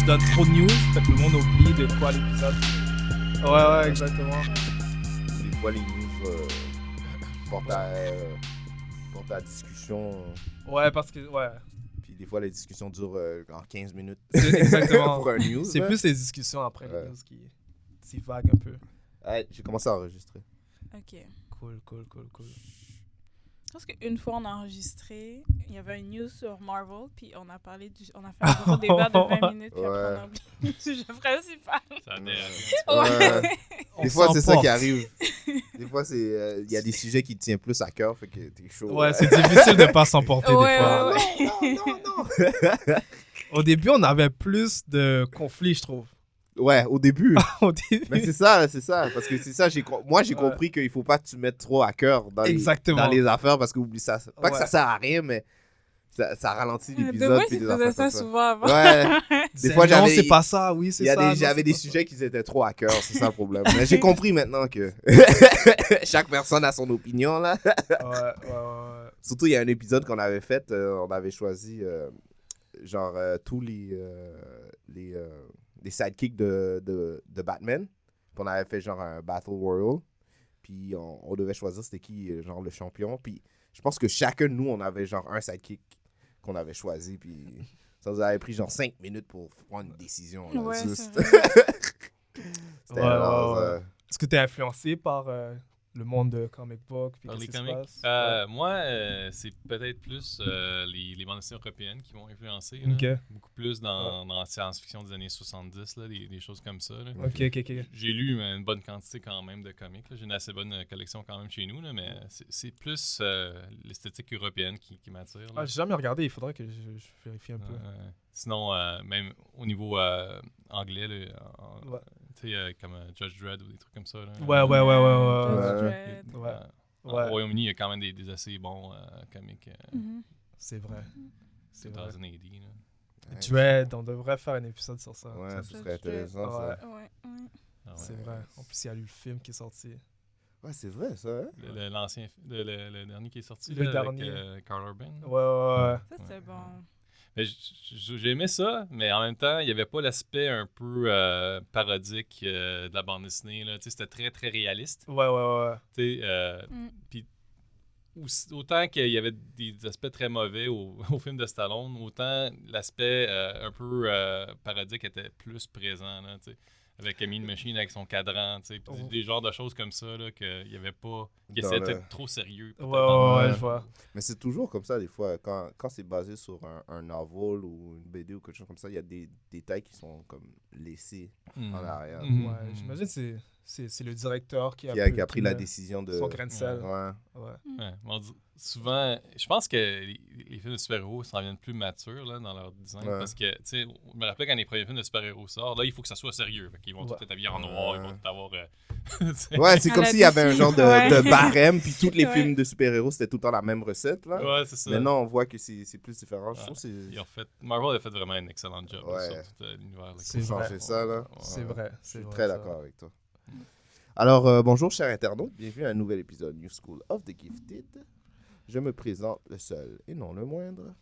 tu donnes trop de news, fait que le monde oublie de quoi l'épisode. Ouais, ouais, exactement. Des fois, les news euh, portent, à, euh, portent à discussion. Ouais, parce que, ouais. Puis des fois, les discussions durent euh, en 15 minutes. C'est exactement. pour un news. C'est là. plus les discussions après Ouais. les news qui s'y vaguent un peu. Ouais, J'ai commencé à enregistrer. Ok. Cool, cool, cool, cool. Je pense qu'une fois on a enregistré, il y avait une news sur Marvel, puis on a parlé du, on a fait un gros débat de 20 minutes, puis après on a oublié le sujet principal. Ça. Ouais. On Des fois, c'est ça qui arrive. Des fois, c'est euh, il y a des sujets qui te tiennent plus à cœur, fait que t'es chaud. Ouais, c'est difficile de pas s'emporter Ouais, des fois. ouais, ouais. Non, non, non. Au début, on avait plus de conflits, je trouve. Ouais, au début. Au début. Mais c'est ça, c'est ça. Parce que c'est ça, j'ai moi, j'ai Ouais. compris qu'il faut pas que tu mettes trop à cœur dans, les, Exactement. dans les affaires parce que oublie ça. Pas que ça sert à rien, mais ça, ça ralentit De l'épisode. moi, puis il des faisait affaires ça souvent avant. Ouais. Des fois, non, j'avais- c'est pas ça, oui, c'est Il y a ça. des- non, J'avais c'est des sujets qui étaient trop à cœur, c'est ça le problème. Mais j'ai compris maintenant que chaque personne a son opinion là. Ouais, ouais, ouais. Surtout, il y a un épisode qu'on avait fait, euh, on avait choisi euh, genre euh, tous les euh, les, les sidekicks de, de, de Batman. Puis on avait fait genre un Battle Royal. Puis on, on devait choisir c'était qui euh, genre le champion. Puis je pense que chacun de nous, on avait genre un sidekick qu'on avait choisi. Puis ça nous avait pris genre 5 minutes pour prendre une décision. là, Ouais, c'est juste. vrai. C'était Ouais, genre, ouais, ouais. euh, Est-ce que t'es influencé par euh, le monde de comic book puis les qu'est-ce qui se comics. passe? Euh, Moi, euh, c'est peut-être plus euh, les, les bandes dessinées européennes qui m'ont influencé. Beaucoup plus dans, dans la science-fiction des années 70, là, des, des choses comme ça. là. J'ai lu une bonne quantité quand même de comics. J'ai une assez bonne collection quand même chez nous, là, mais c'est- plus l'esthétique européenne qui, qui m'attire. Ah, j'ai jamais regardé, il faudrait que je, je vérifie un peu. Sinon, même au niveau anglais, là, en- Ouais. Tu sais, euh, comme euh, Judge Dredd ou des trucs comme ça. là. Ouais, ouais, ouais, ouais, ouais, Judge ouais. Euh, Au ouais, Royaume-Uni, il y a quand même des, des assez bons euh, comics. euh, Mhm. c'est vrai. C'est vrai. 2080. là. Dread, on devrait faire un épisode sur ça. Ouais, Ça, ce serait intéressant Ouais. ça. Ouais, ouais. Ah ouais. C'est vrai. En plus, il y a eu le film qui est sorti. Ouais, c'est vrai ça. hein? Le, le- l'ancien, le, le- le dernier qui est sorti, Le là, dernier. avec euh, Carl Urban. Ouais, ouais, ouais. Ça, c'est bon. J'ai aimé ça, mais en même temps, il n'y avait pas l'aspect un peu euh, parodique euh, de la bande dessinée. Là. Tu sais, C'était très, très réaliste. Ouais, ouais, ouais. Tu sais, euh, Mm. autant qu'il y avait des aspects très mauvais au, au film de Stallone, autant l'aspect euh, un peu euh, parodique était plus présent. Là, tu sais, avec Mean Machine avec son cadran, tu sais, Oh. des genres de choses comme ça là, qu'il n'y avait pas. qui le- d'être trop sérieux. Ouais, ouais, dans- ouais, Ouais. je vois. Mais c'est toujours comme ça, des fois. Quand, quand c'est basé sur un, un novel ou une BD ou quelque chose comme ça, il y a des détails qui sont comme laissés Mhm. en arrière. Ouais, j'imagine que c'est- c'est c'est le directeur qui a, Qui a, pu- qui a pris qui la décision de. Son grain de sel. Ouais. Ouais. Souvent, je pense que les, les films de super-héros s'en viennent plus matures là, dans leur design. Ouais. Parce que, tu sais, je me rappelle quand les premiers films de super-héros sortent, là, il faut que ça soit sérieux. Fait qu'ils vont Ouais. tout être habillés en noir, ils vont tout avoir. euh. Ouais, c'est comme s'il y avait un genre de, Ouais. de barème, puis tous les Ouais. films de super-héros, c'était tout le temps la même recette. Là. Ouais, c'est ça. Maintenant, on voit que c'est c'est plus différent. Je trouve que. Ils fait, Marvel a fait vraiment un excellent job là, sur tout euh, l'univers. C'est vrai. ça, là. C'est vrai. Je C'est suis très d'accord avec toi. Alors, euh, bonjour, chers internautes. Bienvenue à un nouvel épisode New School of the Gifted. Je me présente le seul et non le moindre,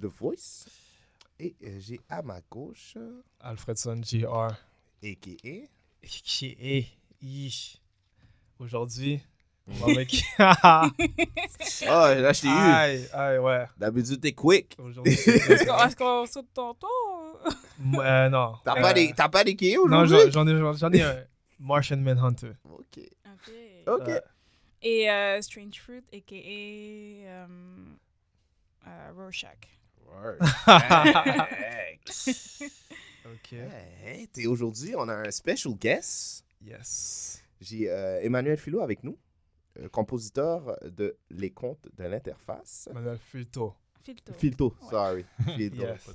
The Voice. Et euh, j'ai à ma gauche, Alfredson Jr. a.k.a. Est. Hi. Aujourd'hui, avec. Ah, Oh, là, je t'ai eu. aïe, aïe, ouais. D'habitude, t'es quick. Aujourd'hui. Est-ce qu'on est-ce qu'on saute tantôt? Euh, non. T'as Euh, pas des, t'as pas des KO Non, aujourd'hui? j'en j'en ai, j'en- ai un. Martian Manhunter. Ok. Ok. Ok. Euh, Et euh, Strange Fruit, a.k.a. euh, euh, Rorschach. ok. Hey, t'es aujourd'hui, on a un special guest. Yes. J'ai euh, Emmanuel Philo avec nous, euh, compositeur de Les Contes de l'Interface. Manuel Filto. Filto. Filto, sorry. Filto. Yes.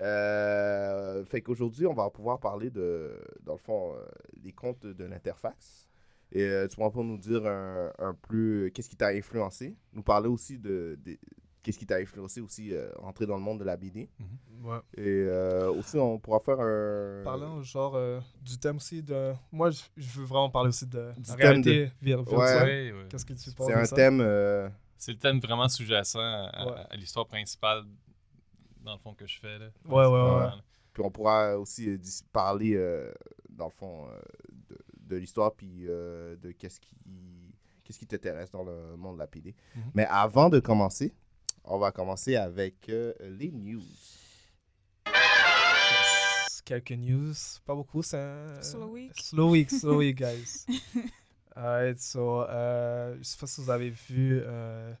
Euh, fait qu'aujourd'hui, on va pouvoir parler de, dans le fond, euh, des comptes de l'interface. Et euh, tu pourras pas nous dire un, un plus qu'est-ce qui t'a influencé? Nous parler aussi de, de- qu'est-ce qui t'a influencé aussi euh, rentrer dans le monde de la BD. Ouais. Et euh, aussi, on pourra faire un. Parlant genre euh, du thème aussi de. Moi, je, je veux vraiment parler aussi de Du la réalité vir- virtuelle. Ouais. Ouais, ouais. Qu'est-ce que tu penses C'est un ça? thème. euh, C'est le thème vraiment sous-jacent à, Ouais. à l'histoire principale, dans le fond, que je fais. Là. Ouais, ouais, ouais. Puis on pourra aussi euh, parler, euh, dans le fond, euh, de, de l'histoire, puis euh, de qu'est-ce qui, qu'est-ce qui t'intéresse dans le monde de la PD. Mhm. Mais avant de commencer, on va commencer avec euh, les news. Yes. Quelques news. Pas beaucoup, c'est un... Slow week. Slow week, slow week, guys. Alright, so, euh, je sais pas si vous avez vu, euh,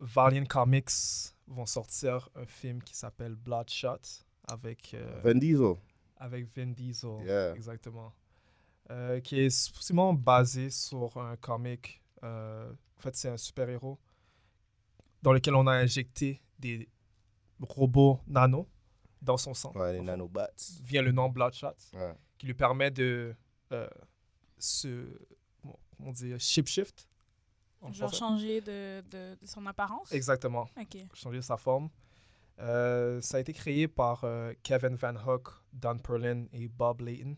Valiant Comics vont sortir un film qui s'appelle Bloodshot avec, euh, Vin Diesel. avec Vin Diesel. Yeah. Exactement. Euh, qui est supposément basé sur un comic. euh, en fait, c'est un super-héros dans lequel on a injecté des robots nano dans son sang. Ouais, les nanobots. Vient le nom Bloodshot, Ouais. qui lui permet de se. Comment dit Shapeshift en Genre français. changer de, de, de son apparence? Exactement. Ok. changer sa forme. Euh, ça a été créé par euh, Kevin Van Hook, Don Perlin et Bob Layton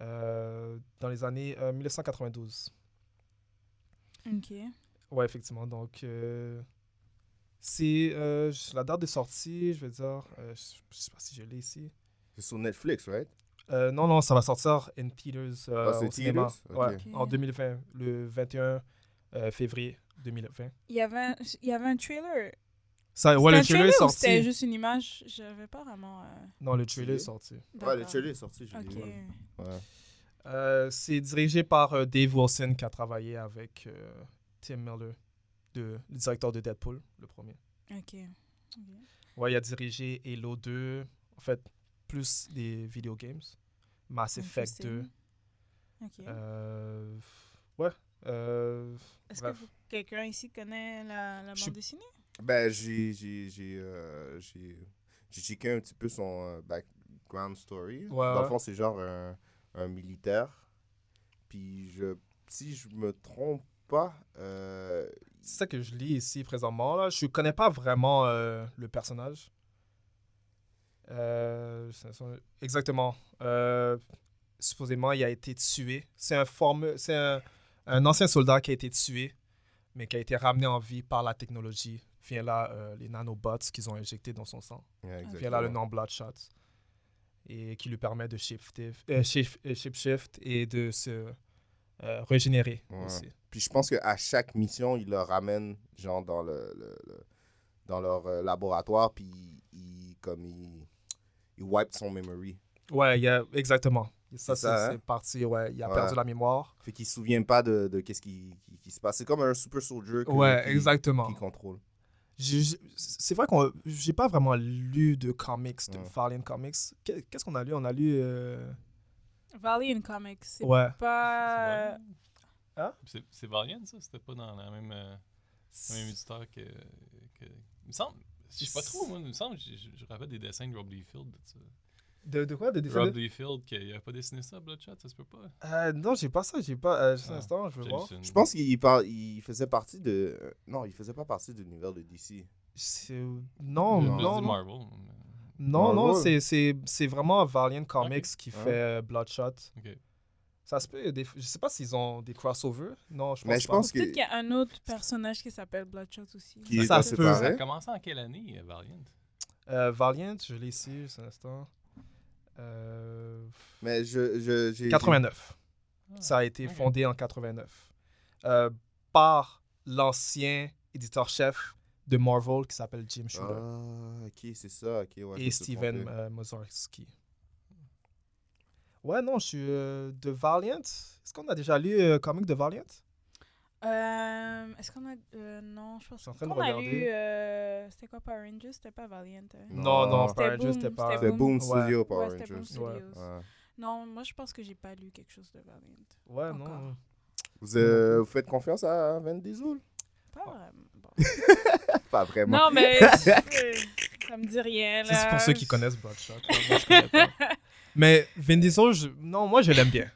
euh, dans les années euh, 1992. Ok. Ouais, effectivement. Donc, euh, c'est euh, la date de sortie, je vais dire, euh, je je sais pas si je l'ai ici. C'est sur Netflix, right? Euh, non, non, ça va sortir in theaters euh, Ah, c'est au cinéma. Ouais, en 2020, le 21 euh, février 2020. Il y avait un, il y avait un trailer. Ça, ouais, le un trailer est ou c'était sorti. juste une image? J'avais pas vraiment. euh, Non, le trailer est sorti. Ouais, le trailer est sorti, je l'ai Ok. vu. Ouais. Euh, c'est dirigé par euh, Dave Wilson qui a travaillé avec euh, Tim Miller, de, le directeur de Deadpool, le premier. Ok. Ouais, il a dirigé Halo 2, en fait, plus des video games. Mass Effect 2. Interesting. Ok. Euh, ouais. Euh, Est-ce que quelqu'un ici connaît la, la bande dessinée? Ben, j'ai, j'ai, j'ai, euh, j'ai, checké un petit peu son euh, background story. Ouais, Dans le fond, c'est genre un, un militaire. Puis, je, si je me trompe pas, euh, C'est ça que je lis ici présentement. Là. Je connais pas vraiment euh, le personnage. Euh, exactement. Euh, supposément, il a été tué. C'est un, forme, un, un ancien soldat qui a été tué, mais qui a été ramené en vie par la technologie. Vient là euh, les nanobots qu'ils ont injectés dans son sang. ouais, Vient là le nom Bloodshot. Et qui lui permet de shifter, euh, shift, euh, shapeshift et de se euh, régénérer Ouais. aussi. Puis, je pense qu'à chaque mission, ils le ramènent, genre, dans, le, le- le- dans leur laboratoire. Puis, ils, comme, ils, ils wipent son memory. Ouais, il y a, exactement. Ça, C'est c'est ça, hein? c'est parti, ouais. Il a Ouais. perdu la mémoire. Fait qu'il se souvient pas de, de qu'est-ce qui, qui, qui se passe. C'est comme un super soldier que- Ouais, qui, exactement. qui contrôle. C'est vrai qu'on j'ai pas vraiment lu de comics, de Ouais. Valiant Comics. Qu'est- Qu'est-ce qu'on a lu? On a lu. euh, Valiant Comics. C'est Ouais. pas. Hein? C'est c'est Valiant, ça? C'était pas dans la même, euh, le même éditeur que, que... Il me semble... Je sais pas trop, moi. Il me semble... Je, je, je rappelle des dessins de Rob Liefeld. De ça. De, quoi? De Rob Defender Liefeld, qu'il a pas dessiné ça, Bloodshot, ça se peut pas. euh, Non, j'ai pas ça. J'ai pas. Euh, juste un Ah, instant, je veux voir. Je pense qu'il par- il faisait partie de. euh, Non, il faisait pas partie de l'univers de DC. Non, non, non. Non, Marvel. non, Marvel. c'est- c'est c'est vraiment Valiant Comics Ok. qui fait euh, Bloodshot. Ok. Ça se peut. Des... Je sais pas s'ils ont des crossovers. Non, je pense Mais je pas. pense que. Peut-être qu'il y a un autre personnage qui s'appelle Bloodshot aussi. Qui Ça pas se peut. Ça a commencé en quelle année, euh, Valiant? Euh, Valiant, je l'ai ici, juste un instant. Euh, Mais je. je j'ai- 89. Ah, Ça a été fondé en 89 euh, par l'ancien éditeur-chef de Marvel qui s'appelle Jim Shooter Ah, ok, c'est ça. ouais, et Steven euh, Mozarski. Ouais, non, je suis euh, de Valiant. Est-ce qu'on a déjà lu euh, comic de Valiant? Euh, Est-ce qu'on a. euh, non, je pense qu'on a lu. euh, C'était quoi Power Rangers? C'était pas Valiant. hein? Non, non, Power Boom, Rangers, c'était pas. c'était Boom Ouais. Studio Power Ouais, c'était Boom Rangers. Studios. Ouais. Non, moi je pense que j'ai pas lu quelque chose de Valiant. Ouais, Encore. non. Vous, euh, vous faites confiance à Vin Diesel? Pas vraiment. Bon. Pas vraiment. Non, mais. Ça me dit rien, c'est pour ceux qui connaissent Bloodshot. Moi, je connais pas. Mais Vin Diesel, je- non, moi, je l'aime bien.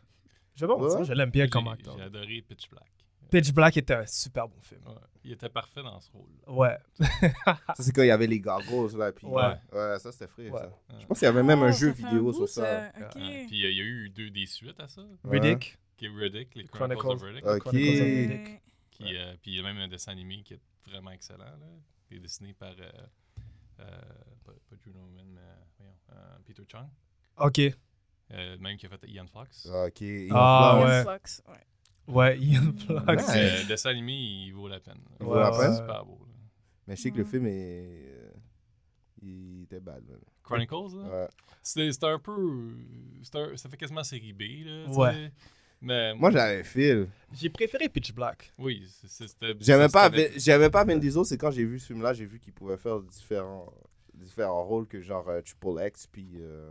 Je vais pas mentir, Ouais. je l'aime bien comme acteur. J'ai adoré Pitch Black. Pitch Black était un super bon film. Ouais. Il était parfait dans ce rôle. Ouais. Ça, c'est quand il y avait les gargos, là. Puis, Ouais. ouais. ça, c'était frais, Ouais. ça. Je pense qu'il y avait même un Oh, jeu vidéo sur ça. Ouais. Puis euh, il y a eu deux des suites à ça. Riddick. Qui est Riddick, les Chronicles. Chronicles, of Riddick. Ok. Chronicles of Riddick. Qui, euh, puis il y a même un dessin animé qui est vraiment excellent, là, qui est dessiné par, euh, euh, pas, pas Juno Man, mais voyons, euh, Peter Chung, Ok. euh, même qui a fait Ian Fox. Ok. Ian Ah, Flux. ouais. Flux, ouais. Ouais, Ian Flux. Ouais. Le dessin animé, il vaut la peine. Il vaut la peine? C'est super beau. là. Mais je sais que le film est. euh, Il était bad, man. Chronicles, là, Ouais. c'est c'est un peu. c'est un- ça fait quasiment série B. Là, tu Ouais. Mais Moi, j'avais fil. J'ai préféré Pitch Black. oui, c'est- c'était. J'aimais pas, c'était- Vin- j'aimais pas Vin Diesel, c'est quand j'ai vu ce film-là, j'ai vu qu'il pouvait faire différents, différents rôles que genre euh, Triple X puis euh,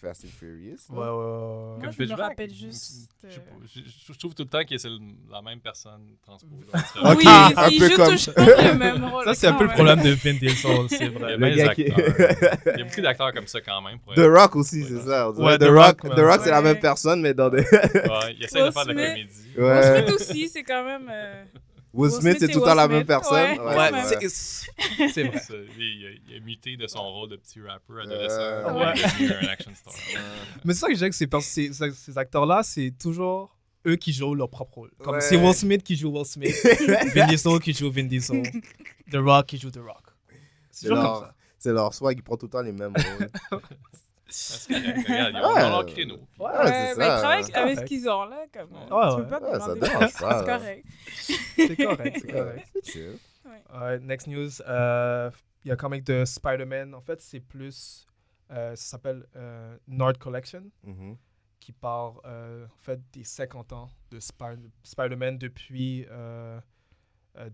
Fast and Furious. Ouais, ouais, ouais. Moi, Comme je me Black, rappelle juste, Je, euh, je- trouve tout le temps que c'est la même personne transposée. Ok, oui, un il peu joue comme- toujours le même rôle. Ça, c'est un peu le problème de Vin Diesel, c'est Il y vrai. a, qui-. Il y a beaucoup d'acteurs comme ça quand même. pour The être- Rock aussi, Ouais, c'est ça. Ouais, The, The Rock, Rock, The. Rock c'est la même personne, mais dans des. Ouais, il essaie de faire de la comédie. Will Ouais. Smith aussi, c'est quand même. Euh, Will Smith, c'est tout le temps la même personne. Ouais, c'est- vrai. C'est- Il, a- il a muté de son rôle de petit rappeur adolescent. Euh, Il ouais. devenu un action star. Mais c'est ça que j'aime, c'est parce que ces, acteurs-là, c'est toujours eux qui jouent leur propre rôle. Comme Ouais. c'est Will Smith qui joue Will Smith, Vin Diesel qui joue Vin Diesel, The Rock qui joue The Rock. C'est leur, leur swag, ils prennent tout le temps les mêmes rôles. C'est correct, Regarde, ils ont Ouais. ils ont leur créneau. Ouais, Ouais, Ouais, c'est mais ça. ils travaillent avec ce qu'ils ont là. Comme, Ouais, tu peux pas Ouais, ça demander pas, C'est correct. C'est correct, c'est correct. C'est chill. Ouais, next news, euh, il y a un comic de Spider-Man. En fait, c'est plus. euh, ça s'appelle euh, Nord Collection, Mhm. qui part euh, en fait des 50 ans de Spider-Man depuis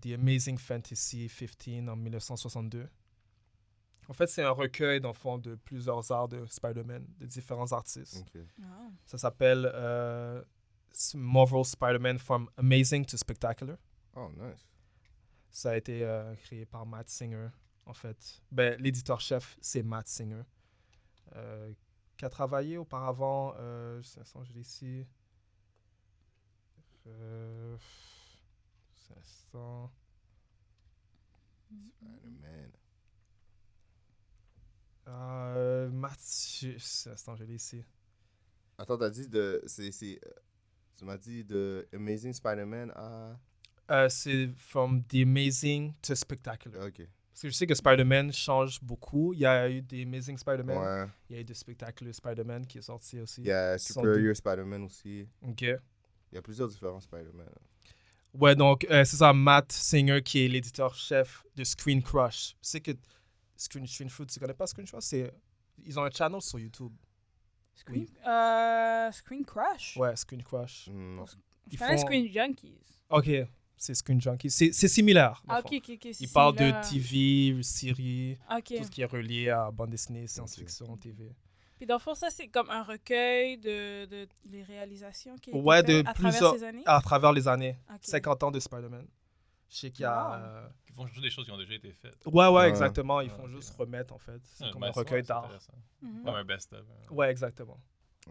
The Amazing Fantasy 15 en 1962. En fait, c'est un recueil, dans le fond, de plusieurs arts de Spider-Man, de différents artistes. Ça s'appelle euh, Marvel Spider-Man From Amazing to Spectacular. Oh, nice. Ça a été euh, créé par Matt Singer, en fait. Ben, L'éditeur-chef, c'est Matt Singer, euh, qui a travaillé auparavant, euh, je l'ai ici. Euh, juste Spider-Man. Euh, un instant, je l'ai ici. Attends, t'as dit de. c'est c'est, euh, Tu m'as dit de Amazing Spider-Man à. Euh, c'est From The Amazing to Spectacular. Ok. Parce que je sais que Spider-Man change beaucoup. Il y a eu des Amazing Spider-Man, Ouais. il y a eu des Spectacular Spider-man qui est sorti aussi. Il y a Superior Spider-Man aussi. Ok. Il y a plusieurs différents Spider-Man. Ouais, donc euh, c'est ça, Matt Singer qui est l'éditeur-chef de Screen Crush. Tu sais que Screen, Screen Fruit, tu connais pas Screen Crush? C'est... Ils ont un channel sur YouTube. Screen, euh, Screen Crush? Ouais, Screen Crush. Je Ils font- Screen Junkies. Ok, c'est Screen Junkie. C'est, c'est similaire. Ah, le ok, fond. ok, ok. c'est Ils parlent de. TV, séries, tout ce qui est relié à bande dessinée, science-fiction, TV. Puis dans le fond, ça, c'est comme un recueil de, de les réalisations qui ont été Ouais, de faites à travers plusieurs- ces années? À travers les années. Ok. 50 ans de Spider-Man. Je sais qu'il y a. Wow. euh, Ils font juste des choses qui ont déjà été faites. Ouais, ouais, Ouais. exactement. Ils font ok. juste remettre, en fait. C'est Ouais, comme ben, un c'est- recueil ouais, c'est d'art. intéressant. Mhm. Comme un best-of. hein. Ouais, exactement.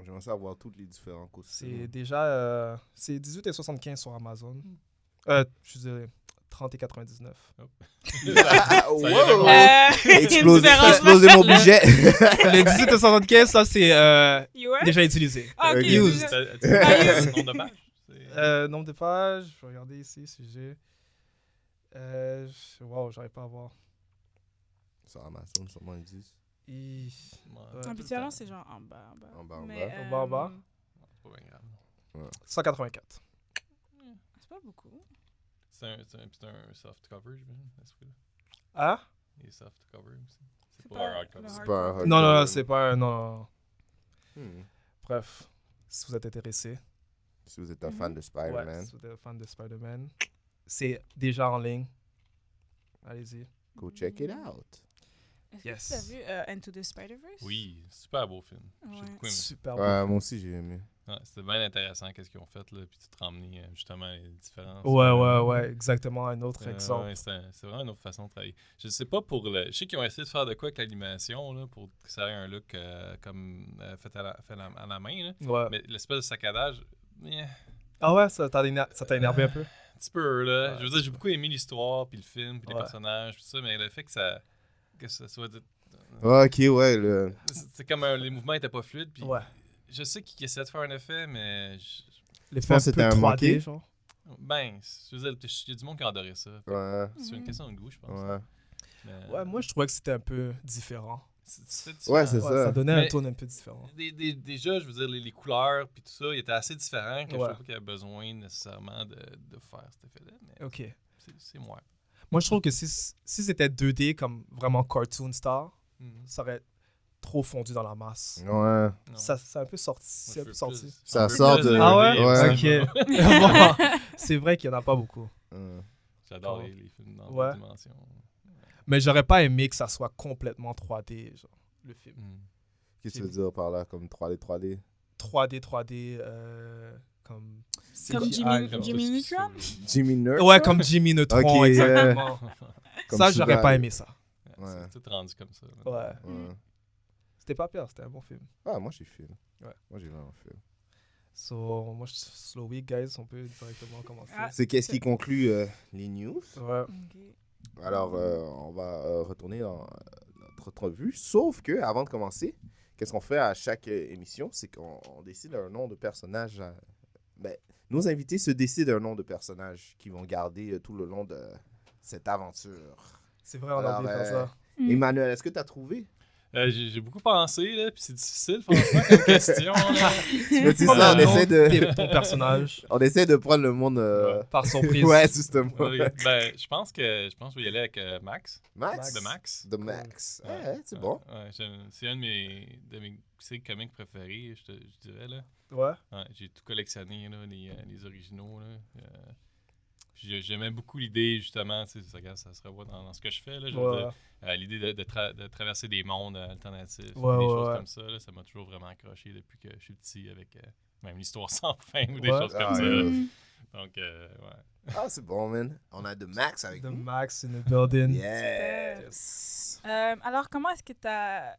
J'aimerais savoir tous les différents C'est costumes. déjà. euh, c'est 18,75 sur Amazon. Euh, je suis désolé. 30 et 99. Ah, wow! Euh, Explosé, différence. explosé mon budget! Le 18,75, ça, c'est euh, Ouais? déjà utilisé. Ah, ok. Used. déjà. T'as- t'as- Ah, le nombre de pages? C'est- Euh, nombre de pages, je vais regarder ici si j'ai. Euh, wow, j'arrive pas à voir. Sur Amazon, sûrement ils disent. Hi. Ouais, Ouais. Habituellement, c'est genre en bas, en bas. En bas, en Mais, bas. En bas, en bas? euh, c'est pas bien grave. 184. C'est pas beaucoup. C'est un, c'est un, c'est un soft cover, j'imagine, à ce prix-là. Ah? Il est soft cover aussi. C'est pas, pas un hard cover. C'est pas un hard Non, non, non, c'est pas un. Non. Hmm. Bref, si vous êtes intéressé, Si vous êtes un fan de ouais, Spider-Man, si vous êtes fan de Spider-Man, c'est déjà en ligne. Allez-y. go check it out. Est-ce Yes. que tu as vu euh, Into the Spider-Verse? Oui, super beau film. J'ai Ouais. beaucoup aimé. Super bon. Ouais, moi aussi j'ai aimé. Ouais, C'était bien intéressant qu'est-ce qu'ils ont fait, là, puis tu te ramener euh, justement les différences. Ouais, ouais, ouais, exactement. Un autre euh, exemple. ouais, c'est vraiment une autre façon de travailler. Je sais pas pour le. Je sais qu'ils ont essayé de faire de quoi avec l'animation, là, pour que ça ait un look euh, comme euh, fait, à la, fait à la- main, là. Ouais. Mais l'espèce de saccadage, eh, Ah ouais, ça t'a éner- ça t'a énervé un peu? Un petit peu, là. Je veux dire, j'ai beaucoup aimé l'histoire, puis le film, puis les Ouais. personnages, puis tout ça, mais le fait que ça. Que ça soit. de- Ouais, ok, ouais. Le... C'est comme un- les mouvements étaient pas fluides, puis Ouais. je sais qu'ils essaient de faire un effet, mais. je- L'effet un peu c'était un 3D, manqué. genre. ben, je veux dire, il y a du monde qui a adoré ça. Ouais, C'est une question de goût, je pense. ouais. Mais- Ouais, moi, je trouvais que c'était un peu différent. Ouais, différent. c'est Ouais, ça. ça donnait Mais- un tone un peu différent. Des- des- déjà, je veux dire, les, les couleurs puis tout ça, il était assez différent que je Ouais. trouvais pas qu'il y avait besoin nécessairement de, de faire cet effet-là. Mais Ok. c'est- moi. Moi, je trouve que si, si c'était 2D comme vraiment cartoon star, Mhm. ça aurait trop fondu dans la masse. Ouais. Non. Ça, c'est un peu sorti. C'est un je peu sorti. plus- Ça un sort de- Ah ouais? Ouais. Ok. Bon, c'est vrai qu'il n'y en a pas beaucoup. J'adore les, les films dans Ouais. dimension. Mais j'aurais pas aimé que ça soit complètement 3D, genre, le film. Mhm. Qu'est-ce que tu veux dire par là, comme 3D, 3D 3D, 3D, euh, comme... Comme Jimmy- genre. Jimmy Neutron? Jimmy Nerd Ouais, comme Jimmy Neutron, Ok, euh, exactement. comme ça, j'aurais pas aimé ça. Ouais. C'est tout rendu comme ça. Ouais. Ouais. C'était pas pire, c'était un bon film. Ah, moi j'ai fait. Ouais. Moi j'ai vraiment fait. So, moi, je, slow week, guys, on peut directement commencer. Ah. C'est qu'est-ce qui conclut euh, les news? Ouais. Alors, euh, on va euh, retourner dans euh, notre entrevue. Sauf que, avant de commencer, qu'est-ce qu'on fait à chaque émission? C'est qu'on on décide un nom de personnage. à- Ben, nos invités se décident un nom de personnage qu'ils vont garder tout le long de cette aventure. C'est vrai, on a oublié de faire euh, ça. Mm. Emmanuel, est-ce que tu as trouvé? Euh, J'ai j'ai beaucoup pensé, là, puis c'est difficile, franchement, comme question. là. Pas ça, on le nom essaie de, de ton personnage on essaie de prendre le monde. euh, par surprise. Ouais, justement. Ben, je pense que je pense que je vais y aller avec euh, Max. Max? De Max. De Max. Ouais, Ouais, c'est bon. ouais, j'aime- c'est un de mes, de mes séries comiques préférés, je, te, je dirais. Là. Ouais. Ouais, j'ai tout collectionné, là, les, euh, les originaux. Là. Euh, J'aimais beaucoup l'idée, justement, tu sais, ça, ça se revoit dans, dans ce que je fais. Ouais. euh, l'idée de, de tra- de traverser des mondes euh, alternatifs, Ouais, des ouais, choses ouais. comme ça, là, ça m'a toujours vraiment accroché depuis que je suis petit avec euh, même l'histoire sans fin ou des Ouais. choses comme Ah, ça. Donc, euh, ouais. Ah, c'est bon, man. On a de Max avec The nous. Max in the building. Yes. Euh, alors, comment est-ce que tu as.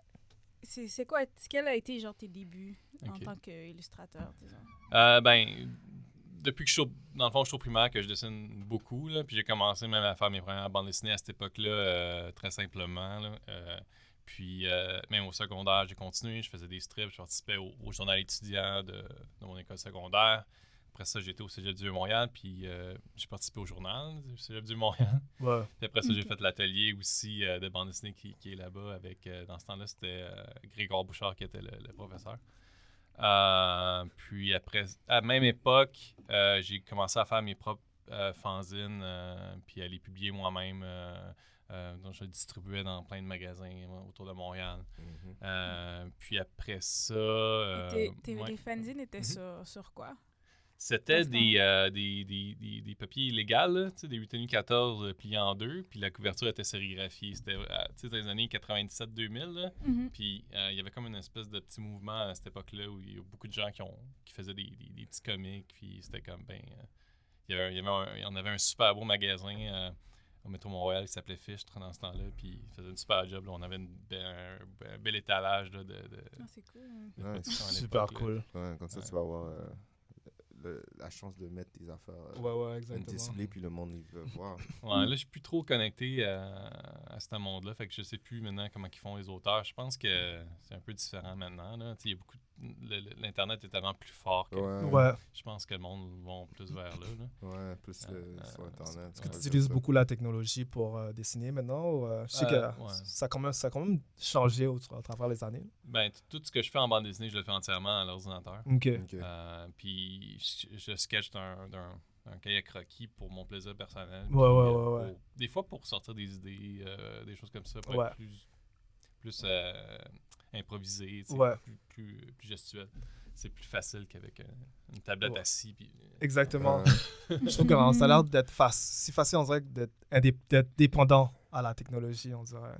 C'est c'est quoi, quel a été genre tes débuts en tant qu'illustrateur, disons? Euh, ben, depuis que je suis au, dans le fond, je suis au primaire, que je dessine beaucoup, là, puis j'ai commencé même à faire mes premières bandes dessinées à cette époque-là, euh, très simplement. là, euh, puis, euh, même au secondaire, j'ai continué, je faisais des strips, je participais au, au journal étudiant de, de mon école secondaire. Après ça, j'étais au Cégep du Vieux-Montréal, puis euh, j'ai participé au journal du Cégep du Montréal. Ouais. Puis après ça, j'ai fait l'atelier aussi euh, de bande dessinée qui, qui est là-bas avec, euh, dans ce temps-là, c'était euh, Grégoire Bouchard qui était le, le professeur. Euh, puis après, à la même époque, euh, j'ai commencé à faire mes propres euh, fanzines, euh, puis à les publier moi-même. euh, euh, donc je les distribuais dans plein de magasins euh, autour de Montréal. Mhm. Euh, puis après ça... Et euh, tes, tes, ouais. les fanzines étaient Mhm. sur, sur quoi? C'était des, euh, des, des, des, des papiers illégaux, là, tu sais, des 8 tenues 14 euh, pliés en deux, puis la couverture était sérigraphiée. C'était euh, tu sais, dans les années 97-2000, là. Mhm. puis euh, il y avait comme une espèce de petit mouvement à cette époque-là où il y a beaucoup de gens qui, ont, qui faisaient des, des, des petits comics, puis c'était comme, ben, euh, il, y avait, il, y avait un, il y en avait un super beau magasin euh, au métro Montréal qui s'appelait Fichtre dans ce temps-là, puis il faisait une super job, là. on avait une be- un, un bel étalage là, de, de, Ah, c'est cool. hein. Ouais, Super cool. Ouais, comme ça, tu vas avoir euh, le- la chance de mettre tes affaires. euh, Ouais, ouais, une exactement. display, puis le monde, il veut voir. Ouais, là, je suis plus trop connecté à, à ce monde-là. Fait que je sais plus maintenant comment ils font les auteurs. Je pense que c'est un peu différent maintenant. Là. Tu sais, il y a beaucoup de- L'Internet est tellement plus fort que Ouais, Ouais. je pense que le monde va plus vers là. là. ouais, plus le, Euh, sur euh, Internet. est-ce que tu utilises beaucoup la technologie pour euh, dessiner maintenant? Ou, euh, je sais Euh, que ouais. ça, a quand même, ça a quand même changé au, à travers les années. Ben, tout ce que je fais en bande dessinée, je le fais entièrement à l'ordinateur. Ok. Euh, puis je, je sketch d'un d'un- un cahier croquis pour mon plaisir personnel. Ouais, Puis, ouais, ouais, pour-. Des fois pour sortir des idées, euh, des choses comme ça, pour Ouais. être plus, plus euh, improvisé, Ouais. plus, plus, plus gestuel. C'est plus facile qu'avec euh, une tablette Ouais. assise. Puis, euh, Exactement. Je trouve que ça a l'air d'être faci- si facile, on dirait, que d'être dépendant à la technologie, on dirait.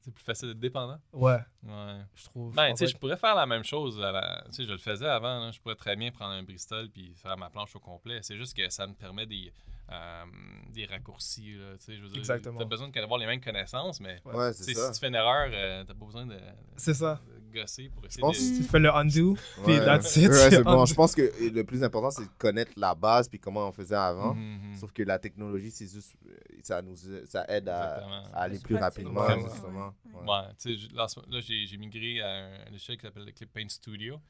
C'est plus facile d'être dépendant? Ouais, Ouais. je trouve. Ben, En tu sais, je pourrais faire la même chose. À la... Tu sais, je le faisais avant. là. Je pourrais très bien prendre un Bristol puis faire ma planche au complet. C'est juste que ça me permet des, euh, des raccourcis. Là, tu sais, je veux dire, Exactement. T'as besoin d'avoir les mêmes connaissances, mais Ouais, si tu fais une erreur, euh, t'as pas besoin de, C'est ça. de gosser pour essayer pense- de... Tu fais le undo, puis Ouais. that's it. Ouais, c'est bon. Je pense que le plus important, c'est de connaître la base puis comment on faisait avant. Mhm, mhm. Sauf que la technologie, c'est juste. euh, Ça nous ça aide à, Exactement. à aller plus rapidement, Ouais, ouais. justement. Ouais. Ouais. Là, j'ai j'ai migré à un logiciel qui s'appelle le Clip Paint Studio.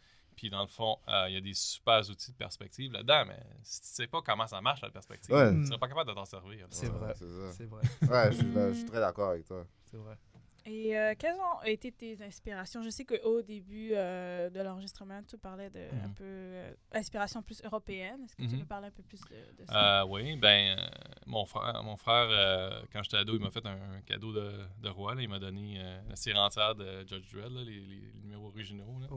Puis dans le fond, euh, il y a des super outils de perspective là-dedans, mais si tu sais pas comment ça marche la perspective, Ouais. tu serais pas capable de t'en servir. C'est vrai. c'est vrai, Ouais, je suis, je suis très d'accord avec toi. c'est vrai. Et euh, quelles ont été tes inspirations? Je sais qu'au début euh, de l'enregistrement, tu parlais de un Mhm. peu euh, inspiration plus européenne. Est-ce que tu Mhm. peux parler un peu plus de, de ça? Euh, oui, ben, euh, mon frère, mon frère euh, quand j'étais ado, il m'a fait un, un cadeau de, de roi. là. Il m'a donné euh, la série entière de Judge Dredd, là, les, les numéros originaux. là.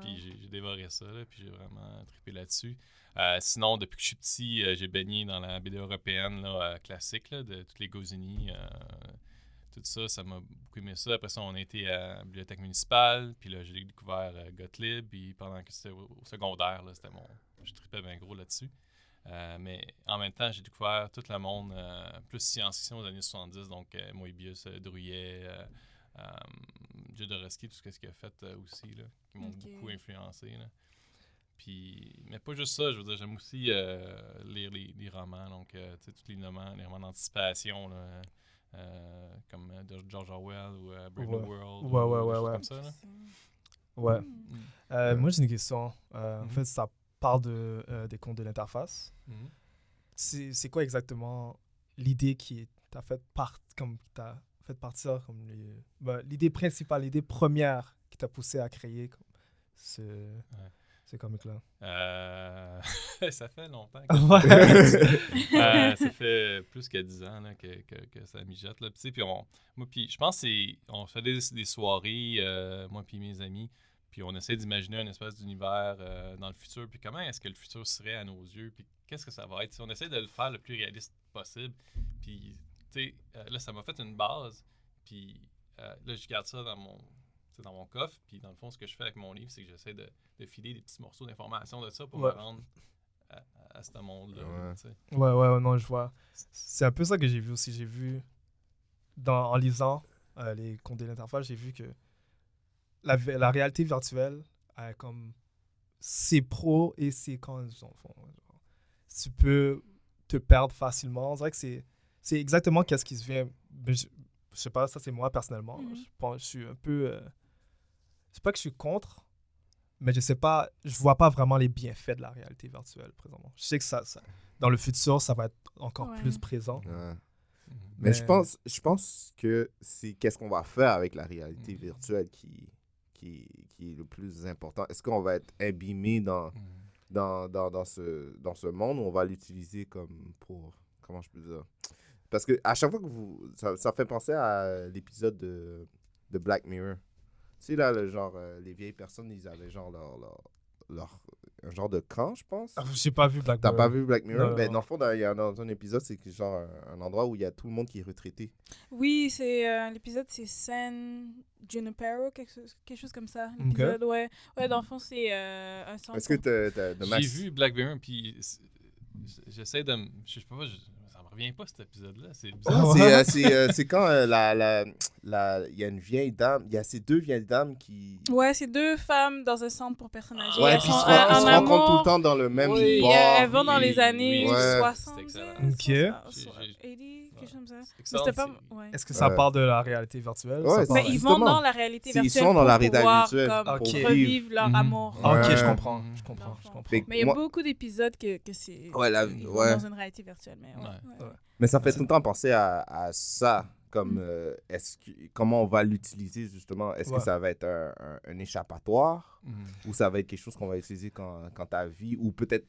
Puis j'ai- dévoré ça, là, puis j'ai vraiment trippé là-dessus. Euh, sinon, depuis que je suis petit, euh, j'ai baigné dans la BD européenne là, euh, classique, là, de toutes les Goscinny. Tout ça, ça m'a beaucoup aimé ça. Après ça, on a été à la bibliothèque municipale, puis là, j'ai découvert euh, Gottlieb, puis pendant que c'était au, au secondaire, là, c'était mon... Je tripais bien gros là-dessus. Euh, mais en même temps, j'ai découvert tout le monde euh, plus science-fiction aux années 70, donc Moebius, Drouillet, Jodorowsky, tout ce qu'il a fait aussi, là, qui m'ont beaucoup influencé. Là. Puis, mais pas juste ça, je veux dire, j'aime aussi lire les, les romans, donc tu sais, tous les romans, les romans d'anticipation, là, euh, comme euh, de George Orwell ou euh, Brave New. World, Ouais, ou ouais, des ouais, comme ça. Là. Ouais. Mm. Euh, Moi, j'ai une question. Euh, En Mhm. fait, ça parle de, euh, des comptes de l'interface. Mhm. C'est c'est quoi exactement l'idée qui t'a fait, part, comme, fait partir comme bah, l'idée principale, l'idée première qui t'a poussé à créer comme, ce, ce comic-là? Euh, ça fait longtemps. que-. Euh, ça fait plus que 10 ans là, que, que, que ça mijote. Là. Puis, on, moi, puis je pense qu'on fait des, des soirées, euh, moi puis mes amis, puis on essaie d'imaginer un espèce d'univers dans le futur, puis comment est-ce que le futur serait à nos yeux, puis qu'est-ce que ça va être? On essaie de le faire le plus réaliste possible. Puis, tu sais, là, ça m'a fait une base, puis là, je garde ça dans mon, dans mon coffre, puis dans le fond, ce que je fais avec mon livre, c'est que j'essaie de, de filer des petits morceaux d'informations de ça pour Ouais. me rendre à, à ce monde-là. Ouais. Ouais, ouais, ouais, non, je vois. C'est un peu ça que j'ai vu aussi. J'ai vu, dans, en lisant euh, les comptes de l'interface, j'ai vu que la, la réalité virtuelle a comme ses pros et ses cons. Tu peux te perdre facilement. On dirait que c'est, c'est exactement qu'est-ce qui se vient. mais Je, je sais pas, ça c'est moi personnellement. Mhm. Je pense, je suis un peu. euh, c'est pas que je suis contre, mais je sais pas, je vois pas vraiment les bienfaits de la réalité virtuelle présentement. Je sais que ça, ça- dans le futur, ça va être encore Ouais. plus présent. Ouais. Mais, je pense, je pense que c'est qu'est-ce qu'on va faire avec la réalité Mhm. virtuelle qui, qui, qui est le plus important. Est-ce qu'on va être abîmé dans, Mhm. dans, dans, dans, ce, dans ce monde ou on va l'utiliser comme pour. Comment je peux dire? Parce que à chaque fois que vous. Ça, ça fait penser à l'épisode de, de Black Mirror. Tu sais, là, le genre, euh, les vieilles personnes, ils avaient genre leur. leur, leur- un genre de camp, je pense. Ah, J'ai pas vu Black T'as Mirror. pas vu Black Mirror? Non, ben, non. dans le fond, dans, il y a, dans un épisode, c'est genre un, un endroit où il y a tout le monde qui est retraité. Oui, c'est euh, l'épisode, c'est San Junipero, quelque chose, quelque chose comme ça. L'épisode, ouais. Ouais, dans le fond, c'est euh, un centre. Est-ce que t'as, t'as J'ai vu Black Mirror, puis j'essaie de. Je sais pas, revient pas cet épisode-là. C'est Ah, bizarre. c'est, euh, c'est, euh, c'est quand euh, la, la, la, il y a une vieille dame, il y a ces deux vieilles dames qui. Ouais, c'est deux femmes dans un centre pour personnes âgées. Ouais, Elles puis ils sont se, ils rencontrent amour. tout le temps dans le même Oui, Et, bar. elles vont dans Oui, les années oui, Ouais. 60, C'est excellent. Ok. J'ai- 80, j'ai- quelque chose comme ça. Mais Excellente c'était pas... série. Ouais. Est-ce que ça Ouais. parle de la réalité virtuelle? Ouais, Ça c'est- parle- Mais ils vont dans la réalité C'est- ils virtuelle sont dans pour la réalité pouvoir, virtuelle comme, pour revivre vivre. leur Mhm. amour. Ah, ok, Ouais. je comprends. Je. Je Mais il y a moi- beaucoup d'épisodes que, que c'est Ouais, la- ils vont ouais. dans une réalité virtuelle. Mais ouais, Ouais. ouais. Ouais. Mais ça fait tout le temps penser à, à ça, comme euh, est-ce que, comment on va l'utiliser justement? Est-ce Ouais. que ça va être un, un- un échappatoire? Mhm. ou ça va être quelque chose qu'on va utiliser quand, quand ta vie, ou peut-être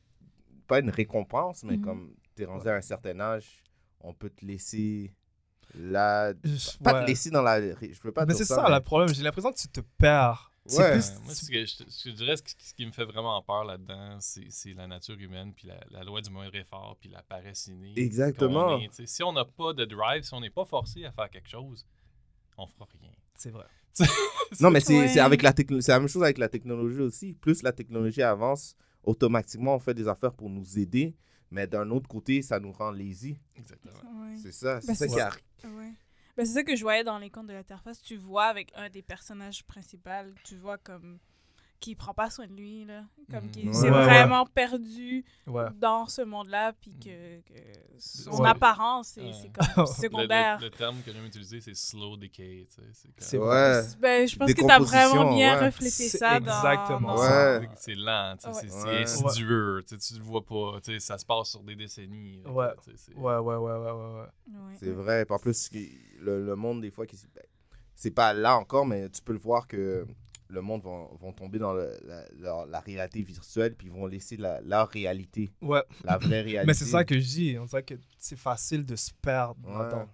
pas une récompense, mais Mhm. comme tu es rendu à un certain âge, on peut te laisser là. Je- Pas ouais. te laisser dans la. Je peux pas Mais c'est ça. ça, le problème. J'ai l'impression que tu te perds. C'est Ouais. plus- moi, ce que je, ce que je dirais, ce qui, ce qui me fait vraiment peur là-dedans, c'est c'est la nature humaine, puis la, la loi du moindre effort, puis la paresse innée. Exactement. est. Si on n'a pas de drive, si on n'est pas forcé à faire quelque chose, on fera rien. C'est vrai. Non, mais c'est Ouais. avec la la même chose avec la technologie aussi. Plus la technologie avance, automatiquement, on fait des affaires pour nous aider. Mais d'un autre côté, ça nous rend lazy. Exactement. Ouais. C'est ça. C'est Ben, ça qui arrive. Ouais. Ben, c'est ça que je voyais dans les contes de l'interface. Tu vois avec un des personnages principaux, tu vois comme qui prend pas soin de lui, là. Comme Mhm. qui Ouais. s'est Ouais, vraiment perdu Ouais. dans ce monde-là, puis que, que son Ouais. apparence, c'est comme secondaire. le- le terme que j'aime utiliser, c'est slow decay. tu sais, c'est Ouais. Ben, je pense que tu as vraiment bien ouais. reflété ça dans, exactement dans- ça. C'est- lent, tu sais, Ouais. c'est insidieux, tu sais, tu le vois pas, tu sais, ça se passe sur des décennies. là, Ouais. tu sais, Ouais, ouais, ouais, ouais, ouais. ouais. Ouais. C'est vrai. En plus, qui- le, le monde, des fois, qui ben, c'est pas là encore, mais tu peux le voir que le monde vont, vont tomber dans le- la, leur- la réalité virtuelle, puis ils vont laisser la, leur réalité, Ouais, la vraie réalité. mais c'est ça que je dis. On dirait que c'est facile de se perdre Ouais.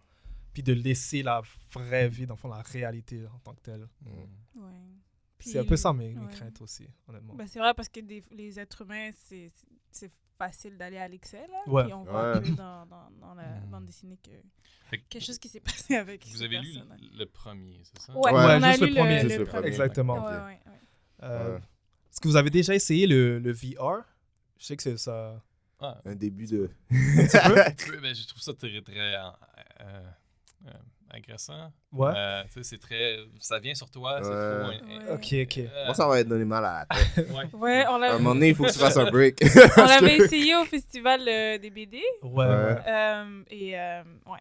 Puis de laisser la vraie vie, dans le fond, la réalité en tant que telle. Mm. Ouais. C'est un peu ça mes, mes ouais. craintes aussi, honnêtement. Ben, c'est vrai parce que des- les êtres humains, c'est c'est facile d'aller à l'excès. Ouais. Puis on voit Ouais. que dans, dans, dans la Mm. bande dessinée que Fait quelque chose qui s'est passé avec Vous avez lu le premier, c'est ça? Ouais, Ouais, on a juste le lu premier. le, premier. Exactement. Ouais, ouais, ouais. Euh, Ouais. Est-ce que vous avez déjà essayé le, le VR Je sais que c'est ça. Ah, Un début de. peu, mais je trouve ça très, très euh, euh, euh, agressant. Ouais. Euh, tu sais, c'est très. Ça vient sur toi, c'est Ouais. trop. Ouais. ok, ok. euh, Moi, ça va donner mal à la tête. ouais. Ouais, on À un moment donné, il faut que tu fasses un break. on l'avait essayé au festival euh, des BD. Ouais, euh, et euh, ouais.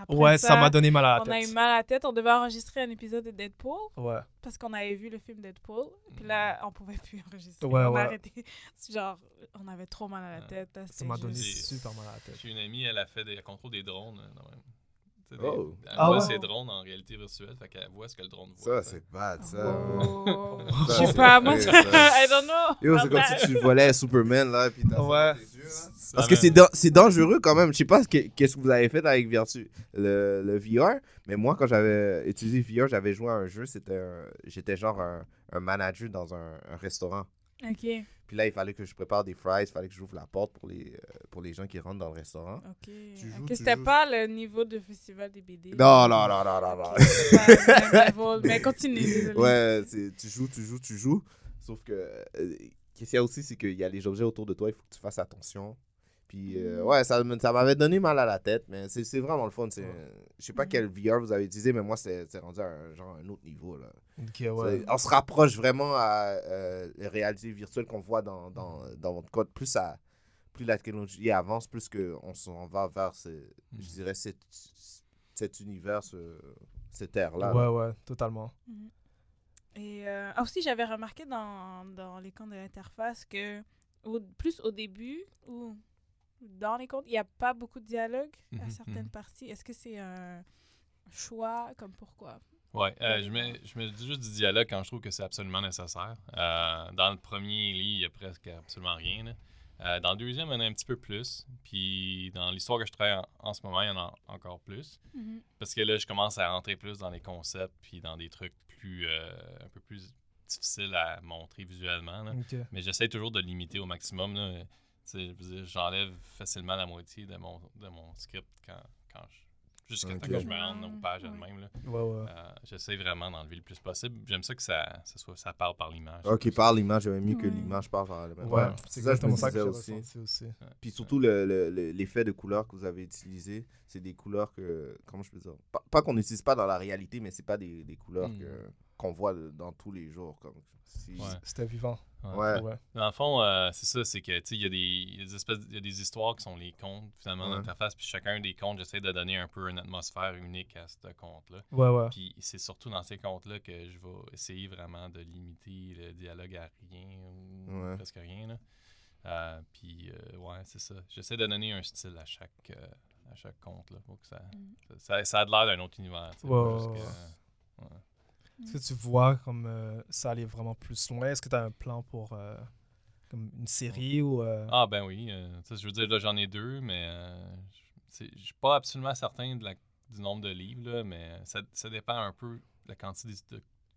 Après Ouais, ça m'a donné mal à la On a eu tête. mal à la tête. On devait enregistrer un épisode de Deadpool Ouais. parce qu'on avait vu le film Deadpool. Puis là, on pouvait plus enregistrer. Ouais, on ouais. a arrêté. Genre, on avait trop mal à la tête. là, Ça m'a donné juste- super mal à la tête. J'ai une amie, elle a fait des elle contrôle des drones. euh, des- Oh. Elle Ah voit ouais? ses drones en réalité virtuelle, fait qu'elle voit ce que le drone voit. Ça, c'est bad, ça. Oh. Ça, Je sais pas, moi, ça-. I don't know. Yo, c'est comme si tu volais Superman, là, puis t'as Ouais. tes yeux, là. Ça Parce que c'est dan- c'est dangereux quand même. Je sais pas ce que- qu'est-ce que vous avez fait avec Virtu, le, le VR, mais moi, quand j'avais utilisé VR, j'avais joué à un jeu. C'était J'étais genre un, un manager dans un, un restaurant. Ok, Puis là, il fallait que je prépare des fries, il fallait que j'ouvre la porte pour les, euh, pour les gens qui rentrent dans le restaurant. ok. joues, Ok, tu C'était joues. pas le niveau de festival des BD. Non, non, non, non, non, pas Mais continue, désolé. Ouais, tu joues, tu joues, tu joues. Sauf que, euh, qu'est-ce qu'il y a aussi, c'est qu'il y a les objets autour de toi, il faut que tu fasses attention. Puis, euh, Mm. ouais, ça, ça m'avait donné mal à la tête, mais c'est c'est vraiment le fun. c'est- Je sais pas Mm. quel VR vous avez utilisé, mais moi, c'est c'est rendu à un, genre, un autre niveau. Là. Ok, ouais. C'est- On se rapproche vraiment à euh, les réalités virtuelles qu'on voit dans, dans, dans votre code. Plus, ça, plus la technologie avance, plus que on s'en va vers, ce, Mm. je dirais, cet, cet univers, ce- cette ère-là. Ouais, ouais, totalement. Et euh, aussi, j'avais remarqué dans, dans les comptes de l'interface que, au- plus au début ou dans les comptes, il n'y a pas beaucoup de dialogue à Mhm, certaines mhm. parties. Est-ce que c'est un choix comme pourquoi? Ouais, euh, je, mets, je mets juste du dialogue quand je trouve que c'est absolument nécessaire. Euh, dans le premier livre, il y a presque absolument rien. là. Euh, dans le deuxième, il y en a un petit peu plus. Puis dans l'histoire que je travaille en, en ce moment, il y en a encore plus. Parce que là, je commence à rentrer plus dans les concepts puis dans des trucs plus euh, un peu plus difficiles à montrer visuellement. là. Mais j'essaie toujours de limiter au maximum. J'enlève facilement la moitié de mon, de mon script quand, quand je, jusqu'à Ok. temps que je me rende aux pages Ouais. elles-mêmes. là. Ouais, ouais. Euh, J'essaie vraiment d'enlever le plus possible. J'aime ça que ça, ça, soit, ça parle par l'image. Ok, par l'image, j'avais mieux que Ouais. l'image par par le Ouais, ça, c'est je me exactement ça que j'ai aussi. aussi. Puis surtout, le- le- le- l'effet de couleur que vous avez utilisé, c'est des couleurs que, comment je peux dire, pas, pas qu'on n'utilise pas dans la réalité, mais c'est pas des, des couleurs Mm. que- qu'on voit dans tous les jours. Comme, si- Ouais. C'était vivant. Ouais. Ouais. Dans le fond, euh, c'est ça, c'est que tu sais, il y, a des- y a des espèces, il y a des histoires qui sont les contes finalement Ouais. d'interface, puis chacun des contes, j'essaie de donner un peu une atmosphère unique à ce conte-là. Ouais, ouais. Puis c'est surtout dans ces contes-là que je vais essayer vraiment de limiter le dialogue à rien ou Ouais. presque rien. Là. Euh, puis euh, ouais, c'est ça. J'essaie de donner un style à chaque, euh, à chaque conte là, pour que ça, ça, ça a de l'air d'un autre univers. que- ouais. Est-ce que tu vois comme euh, ça aller vraiment plus loin? Est-ce que tu as un plan pour euh, comme une série ou. euh, Ah ben oui, euh, je veux dire là j'en ai deux, mais euh, je suis pas absolument certain de la- du nombre de livres là, mais ça, ça dépend un peu de la quantité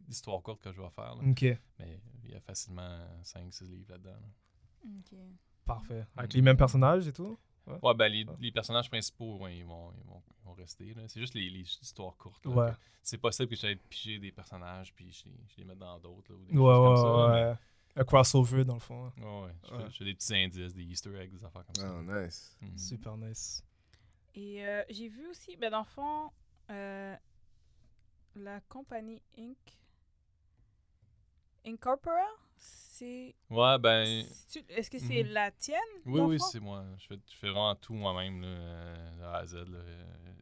d'histoires courtes que je vais faire. là. Ok, Mais il y a facilement 5-6 livres là-dedans. là. Ok. parfait. Avec les mêmes personnages et tout? Ouais, ben les, Ouais. les personnages principaux, ouais, ils, vont, ils, vont, ils vont rester. là. C'est juste les, les histoires courtes. là, Ouais. que C'est possible que j'aille piger des personnages puis je, les- je les mette dans d'autres. là, ou des Ouais, choses comme ouais, ça, ouais. Un crossover, dans le fond. hein. mais- Ouais, ouais. Je, fais, Ouais. je fais des petits indices, des easter eggs, des affaires comme ça. Oh, nice. Mhm. Super nice. Et euh, j'ai vu aussi, ben, dans le fond, euh, la compagnie Inc. Incorpora, c'est. Ouais, ben. Est-ce que c'est Mhm. la tienne? Oui, oui, c'est moi. Je fais, je fais vraiment tout moi-même, là, euh, de A à Z.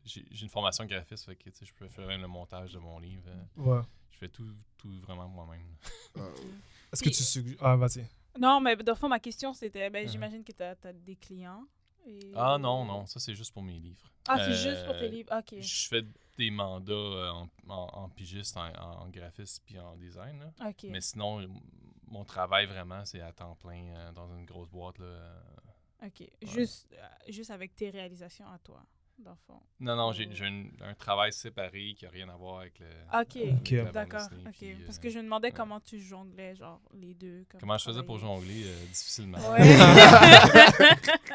J'ai j'ai une formation graphiste, fait que tu sais, je peux faire même le montage de mon livre. euh, Ouais. Je fais tout, tout vraiment moi-même. Ah, Est-ce que tu suggères. Ah, vas-y. Non, mais dans le fond, ma question, c'était, ben, Mhm. j'imagine que tu as, des clients. et- Ah non, non, ça c'est juste pour mes livres. Ah, c'est juste pour tes Euh, livres. Ok. Je fais des mandats euh, en, en, en pigiste, en, en graphiste puis en design. là. Mais sinon, m- mon travail vraiment, c'est à temps plein euh, dans une grosse boîte. Là. euh. Ok. Juste, euh, juste avec tes réalisations à toi, dans le fond. Non, non, j'ai j'ai un, un travail séparé qui n'a rien à voir avec le. Ok. D'accord. dessinée, Ok. puis, Parce euh, que je me demandais ouais. comment tu jonglais, genre, les deux. comme Comment je faisais pour jongler euh, difficilement? Ouais.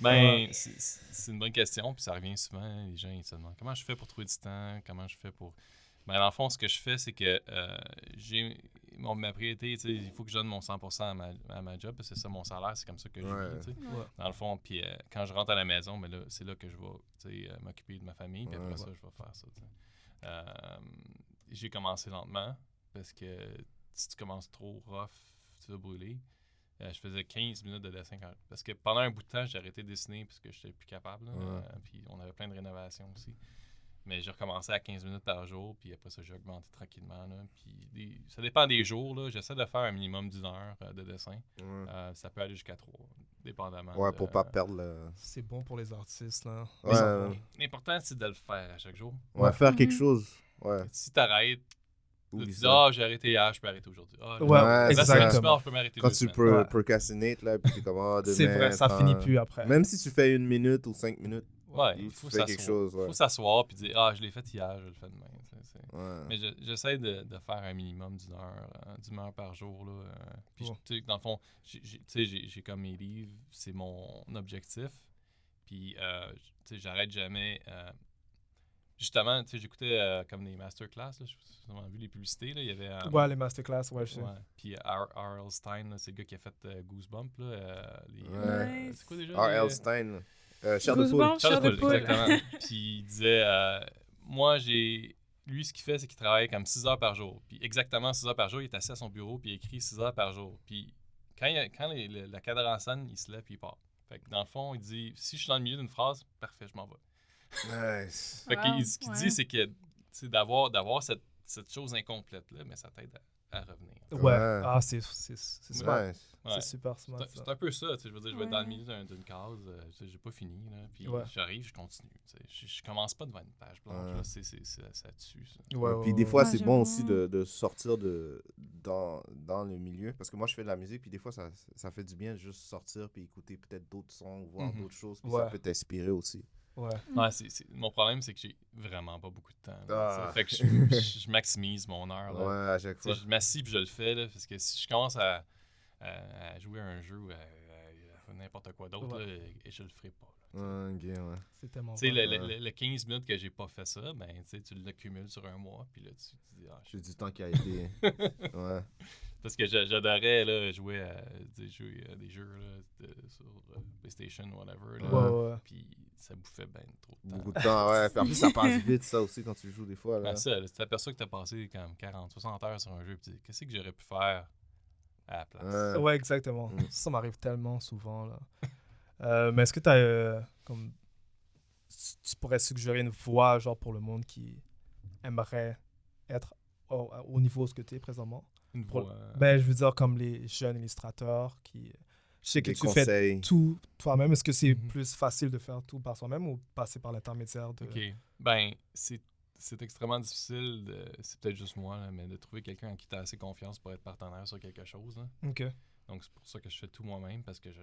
Ben, c'est une bonne question, puis ça revient souvent. Les gens ils se demandent comment je fais pour trouver du temps, comment je fais pour? Ben, dans le fond, ce que je fais, c'est que euh, j'ai mon, ma priorité, il faut que je donne mon 100% à ma, à ma job, parce que c'est ça mon salaire, c'est comme ça que je Ouais. vis. Ouais. Dans le fond, puis euh, quand je rentre à la maison, ben là, c'est là que je vais euh, m'occuper de ma famille, puis Ouais. après ça, je vais faire ça. Euh, j'ai commencé lentement, parce que si tu commences trop rough, tu vas brûler. Euh, je faisais 15 minutes de dessin quand... Parce que pendant un bout de temps, j'ai arrêté de dessiner parce que j'étais plus capable. Euh, puis on avait plein de rénovations aussi. Mais j'ai recommencé à 15 minutes par jour, puis après ça, j'ai augmenté tranquillement. là. Puis des- ça dépend des jours. là. J'essaie de faire un minimum d'une heure euh, de dessin. Ouais, Euh, ça peut aller jusqu'à 3, dépendamment. Ouais, de- pour pas perdre le. C'est bon pour les artistes, là. Ouais, L'important, c'est de le faire à chaque jour. Ouais, faire quelque Mhm. chose. Ouais. Si t'arrêtes, tu dis. Ah, j'ai arrêté hier, je peux arrêter aujourd'hui. Ah, Ouais, là, Ouais, c'est exactement. je peux m'arrêter Quand tu pro- Ouais. procrastinates, là, puis t'es comme, ah, C'est vrai, ça tant- finit plus après. Même si tu fais une minute ou cinq minutes, Ouais, il faut faut faire quelque s'asseoir. chose. Ouais. faut s'asseoir puis dire Ah, je l'ai fait hier, je le fais demain. Ouais. Mais je- j'essaie de, de faire un minimum d'une heure, euh, d'une heure par jour. Là, euh, puis, je- Ouais. tu sais, dans le fond, j'ai- j'ai- tu sais, j'ai j'ai comme mes livres, c'est mon objectif. Puis, euh, tu sais, j'arrête jamais. euh, justement, tu sais, j'écoutais euh, comme des masterclass. Là, je vous vu les publicités. Là, il y avait. euh, Ouais, les masterclass, ouais, je sais. Puis, R. R.L. Stein, là, c'est le gars qui a fait euh, Goosebump. Là, euh, les- Ouais. C'est quoi déjà R.L. les- Stein. Euh, Chair de poule. Charles chair de poule, exactement. Puis il disait, euh, moi, j'ai. Lui, ce qu'il fait, c'est qu'il travaille comme 6 heures par jour. Puis exactement 6 heures par jour, il est assis à son bureau, puis il écrit 6 heures par jour. Puis quand, il y a- quand les- le- la cadre en scène, il se lève, puis il part. Fait que dans le fond, il dit, si je suis dans le milieu d'une phrase, parfait, je m'en vais. Nice. Fait que il- ce qu'il ouais. dit, c'est que c'est d'avoir, d'avoir cette, cette chose incomplète-là, mais ça t'aide à, à revenir. Ouais. Ouais. Ah, c'est c'est- c'est smart. Nice. Ouais. C'est super C'est smart, c'est un peu ça, tu sais, je veux dire, je vais être dans le milieu d'un- d'une case, euh, j'ai pas fini, là, puis Ouais. j'arrive, je continue, tu sais, je, je commence pas devant une page blanche, Ouais. là, c'est, c'est, c'est- ça tue, ça. Ouais, puis ouais, des fois, Ouais, c'est bon aussi de, de sortir de, dans, dans le milieu. Parce que moi, je fais de la musique, puis des fois, ça, ça fait du bien de juste sortir, puis écouter peut-être d'autres sons, voir Mhm. d'autres choses, puis Ouais. ça peut t'inspirer aussi. Ouais. Ouais, c'est, c'est- mon problème, c'est que j'ai vraiment pas beaucoup de temps. Ah. tu. Fait que je, je- je maximise mon heure, là. Ouais, à chaque Tu fois. je m'assis puis je le fais, là, parce que si je commence à, à- à jouer à un jeu, à, à- à n'importe quoi d'autre, Ouais. et je le ferai pas. là. Ouais, ok, ouais. C'est tellement Tu sais, bon. le, le- Ouais. le- le 15 minutes que j'ai pas fait ça, ben, tu sais, tu l'accumules sur un mois, puis là, tu te dis, ah, J'ai du temps qui a été. ouais. Parce que j'a- j'adorais là, jouer à des jeux, à des jeux là, de- sur euh, PlayStation, whatever. Là. Ouais, ouais. Puis ça bouffait ben trop de temps. Beaucoup de temps, ouais. Puis en plus, ça passe vite, ça aussi, quand tu joues des fois. Là. Ben, ça, tu t'aperçois que t'as passé comme 40, 60 heures sur un jeu, puis tu dis, qu'est-ce que j'aurais pu faire à la place? Ouais. Ouais, exactement. Mm. Ça m'arrive tellement souvent. Là. Euh, mais est-ce que tu as comme tu- pourrais suggérer une voie genre pour le monde qui aimerait être au, au niveau ce que tu es présentement? Une Pour- voix, euh, Ben, je veux dire comme les jeunes illustrateurs qui je sais que Des tu fais tout toi-même. Est-ce que c'est Mhm. plus facile de faire tout par soi-même ou passer par l'intermédiaire de OK. Ben, c'est c'est extrêmement difficile, de, c'est peut-être juste moi, là, mais de trouver quelqu'un en qui tu as assez confiance pour être partenaire sur quelque chose. là. OK. Donc, c'est pour ça que je fais tout moi-même, parce que je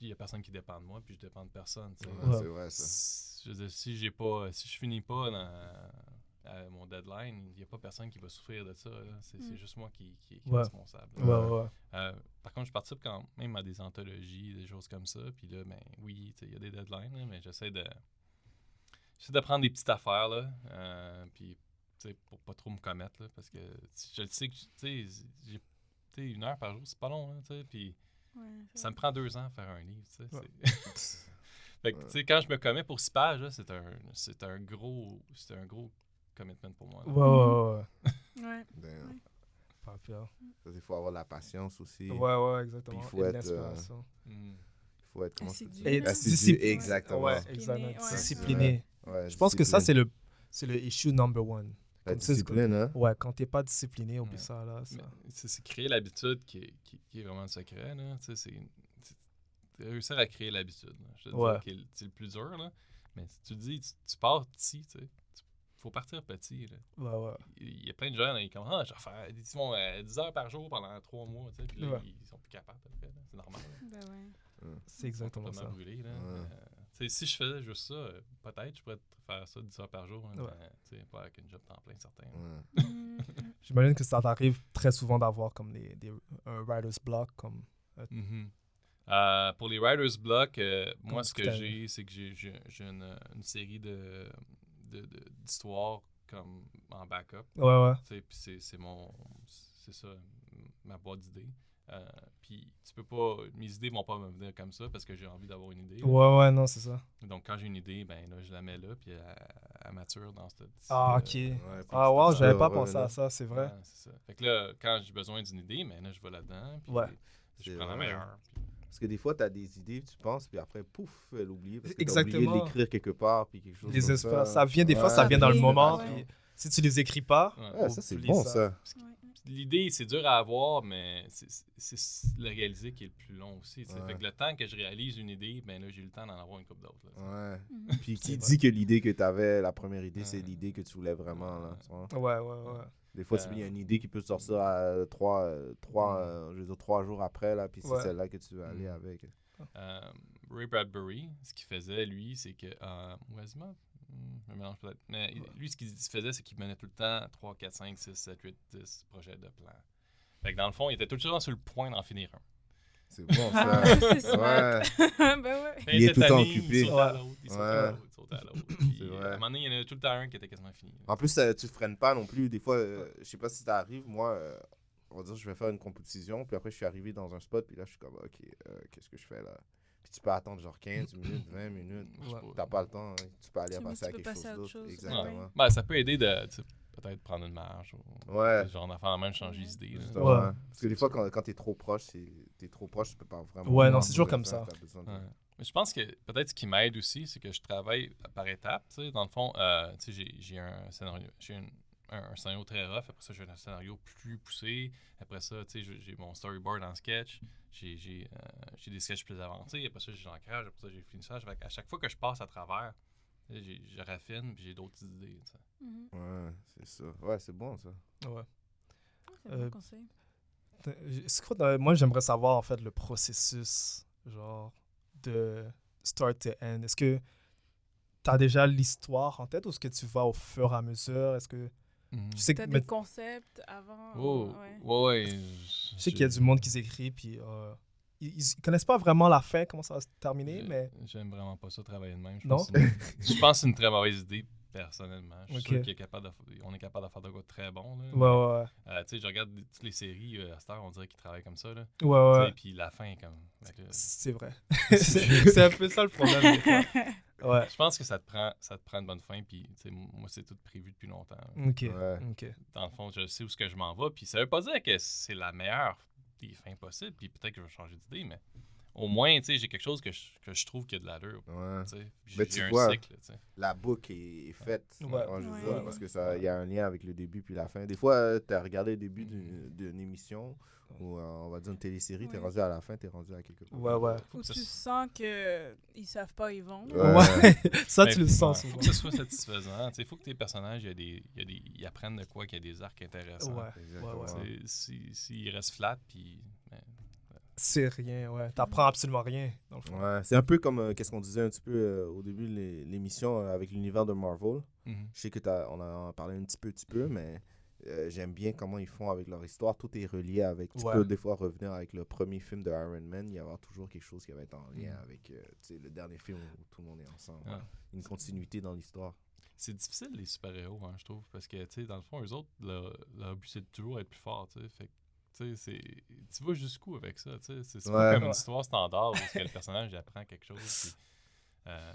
il y a personne qui dépend de moi, puis je dépends de personne. Ouais, Ouais. C'est vrai, ça. Si- je veux dire, si j'ai pas si je finis pas dans à mon deadline, il n'y a pas personne qui va souffrir de ça. C'est Mm. juste moi qui, qui, qui est responsable. Ouais, ouais, ouais. Euh, par contre, je participe quand même à des anthologies, des choses comme ça. Puis là, ben oui, il y a des deadlines, là, mais j'essaie de. J'essaie de prendre des petites affaires, là. euh, puis, pour pas trop me commettre, là. Parce que je le sais que, tu sais, une heure par jour, c'est pas long, sais. Puis ça me prend deux ans à faire un livre, fait que, tu sais, quand je me commets pour six pages, c'est un, c'est un gros, c'est un gros commitment pour moi. là. Ouais, ouais, ouais. Ouais. Il faut avoir la patience aussi. Ouais, ouais, exactement. Puis il faut Et être, euh, l'inspiration. Mm. Il faut être comment ça Assidu. Assidu, discipliné. exactement. Ouais, Discipliné, exactement. ouais. Discipliné. Ouais, Je pense que ça, c'est le, c'est le issue number one. La comme discipline, hein? Ouais, quand t'es pas discipliné, oublie Ouais. ça, là. ça. C'est c'est créer l'habitude qui est, qui, qui est vraiment le secret. Là. Tu sais, c'est c'est réussir à créer l'habitude. là. Je te Ouais. dis c'est le plus dur. Là. Mais si tu dis, tu, tu pars petit, tu sais. Faut partir petit. Là. Ouais, ouais. Il y a plein de gens, là, ils commencent, ah, je vais faire ils font, euh, 10 heures par jour pendant 3 mois. tu sais, Puis là, Ouais. ils sont plus capables. C'est normal. Ben ouais. C'est Ils sont exactement ça. brûlés, là. Mais, euh, si je faisais juste ça, euh, peut-être je pourrais faire ça 10 heures par jour. Ouais. mais, pas avec une job temps plein certain. là. Ouais. Mm, mm. J'imagine que ça t'arrive très souvent d'avoir comme des, des, un writer's block. Comme... Mhm. Euh, pour les Writer's Block, euh, moi, ce que j'ai, c'est que j'ai une, une série de, de- de- d'histoires comme en backup. Ouais, ouais. tu sais, Puis c'est, c'est mon. C'est ça, ma boîte d'idées. Euh, puis tu peux pas. Mes idées vont pas me venir comme ça parce que j'ai envie d'avoir une idée. là. Ouais, ouais, non, c'est ça. Donc quand j'ai une idée, ben là, je la mets là, puis elle, elle mature dans ce petit. Ah, euh, ok. Ouais, Ah, wow, j'avais pas pensé à ça, c'est vrai. ouais, c'est ça. Fait que là, quand j'ai besoin d'une idée, ben là, je vais là-dedans. Puis Ouais. je C'est prends la meilleure. puis- Parce que des fois, tu as des idées, tu penses, puis après, pouf, elle oublie. Parce que t'as Exactement. oublié de l'écrire quelque part, puis quelque chose Les comme espaces, ça. ça vient des fois, ça vient dans le moment. ouais. Puis si tu les écris pas, Ouais. Ouais, ça, c'est bon, ça. L'idée, c'est dur à avoir, mais c'est- le réaliser qui est le plus long aussi. Fait que le temps que je réalise une idée, ben là, j'ai eu le temps d'en avoir une couple d'autres. Ouais. Mhm. Puis qui dit que l'idée que tu avais, la première idée, c'est l'idée que tu voulais vraiment, là. tu vois? ouais, ouais, ouais. Des fois, Euh. il y a une idée qui peut sortir à trois, euh, trois, euh, je veux dire, trois jours après, là, puis c'est Ouais. celle-là que tu veux aller Mm. avec. Euh, Ray Bradbury, ce qu'il faisait, lui, c'est que. Euh, Hmm, Je me mélange peut-être. Mais il- lui, ce qu'il faisait, c'est qu'il menait tout le temps 3, 4, 5, 6, 7, 8, 10 projets de plan. Fait que dans le fond, il était tout le temps sur le point d'en finir un. C'est bon, Ah, ça. c'est smart. ouais. ben ouais. Il est était tout le temps occupé. Il sautait à l'autre, il sautait à Ouais. l'autre, il sautait à l'autre. Puis, C'est euh. À un moment donné, il y en a tout le temps un qui était quasiment fini. En plus, euh, tu freines pas non plus. Des fois, euh, je sais pas si ça arrive, moi, euh, on va dire, je vais faire une composition, puis après, je suis arrivé dans un spot, puis là, je suis comme, ok, euh, qu'est-ce que je fais là? Puis tu peux attendre genre 15 minutes, 20 minutes. Ouais. T'as pas le temps, hein. tu peux aller Tu- passer à tu peux quelque passer à chose autre d'autre. chose. Exactement. Ouais. Ben, ça peut aider de peut-être prendre une marge. Ou, Ouais. Genre d'affaire même changer d'idée. Ouais. Parce que des fois, quand, quand t'es trop proche, t'es trop proche, tu peux pas vraiment. Ouais, non, c'est toujours comme ça. de- Ouais. Mais je pense que peut-être ce qui m'aide aussi, c'est que je travaille par étapes. tu sais. Dans le fond, euh, tu sais, j'ai- j'ai un scénario. J'ai un, scénario très rough. Après ça, j'ai un scénario plus poussé. Après ça, tu sais, j'ai- j'ai mon storyboard en sketch. J'ai j'ai, euh, j'ai des sketchs plus avancés. Après ça, j'ai l'ancrage. Après ça, j'ai le finissage. À chaque fois que je passe à travers, je raffine puis j'ai d'autres idées. tu sais. Mhm. Ouais, c'est ça. Ouais, c'est bon ça. ouais. C'est un Euh, bon conseil. Moi, j'aimerais savoir, en fait, le processus, genre, de start to end. Est-ce que tu as déjà l'histoire en tête ou est-ce que tu vas au fur et à mesure? Est-ce que... Sais, que, T'as mais- des concepts avant? Oh, ouais. ouais, ouais. je sais qu'il y a du monde qui s'écrit, puis euh, ils, ils connaissent pas vraiment la fin, comment ça va se terminer, mais... J'aime vraiment pas ça travailler de même. Je Non? pense que c'est une- je pense que c'est une très mauvaise idée, personnellement. Je suis Ok. sûr qu'il est capable de on est capable de faire de quoi de très bon. Là, Ouais, mais, ouais, ouais. euh, tu sais, je regarde toutes les séries euh, à cette heure, on dirait qu'ils travaillent comme ça. Là, Ouais, ouais. Puis la fin est comme. C'est vrai. c'est c'est un peu ça le problème, des fois. Ouais. je pense que ça te prend, ça te prend une bonne fin. Puis, moi, c'est tout prévu depuis longtemps. Ok. Ouais. Ok. Dans le fond, je sais où ce que je m'en vais. Puis ça veut pas dire que c'est la meilleure des fins possibles. Puis peut-être que je vais changer d'idée, mais au moins, tu sais, j'ai quelque chose que je, que je trouve qui a de l'allure. Ouais. J'ai tu j'ai un vois, cycle. tu sais. La boucle est, est faite. Ouais. Ouais. dire, Ouais. parce que ça, il y a un lien avec le début puis la fin. Des fois, tu as regardé le début d'une d'une émission ou euh, on va dire une télésérie, tu es rendu à la fin, tu es rendu à quelque part. Ouais, ouais. Faut Ou que ça tu sens que ils savent pas où ils vont. Ouais. Ça, tu le sens faut que ce soit satisfaisant. Il faut que tes personnages y a des, y a des, ils apprennent de quoi, qu'il y a des arcs intéressants. Ouais. Exactement. Ouais, ouais. C'est- si- S'ils restent flat, puis. ben, C'est rien, ouais. T'apprends absolument rien, dans le fond. Ouais, c'est un peu comme euh, qu'est-ce qu'on disait un petit peu euh, au début de l'é- l'émission euh, avec l'univers de Marvel. Mhm. Je sais que t'as, on en a parlé un petit peu, petit peu, mais euh, j'aime bien comment ils font avec leur histoire. Tout est relié avec. Tu Ouais. peux des fois revenir avec le premier film de Iron Man, il y avoir toujours quelque chose qui va être en lien Mm. avec euh, tu sais, le dernier film où tout le monde est ensemble. Ouais. Une continuité dans l'histoire. C'est difficile, les super-héros, hein, je trouve. Parce que, tu sais, dans le fond, eux autres, leur, leur but, c'est de toujours être plus fort, tu sais. Fait que, tu sais, c'est- tu vas jusqu'où avec ça, tu sais? C'est pas Ouais. comme une Ouais. histoire standard où que le personnage apprend quelque chose. Puis, euh,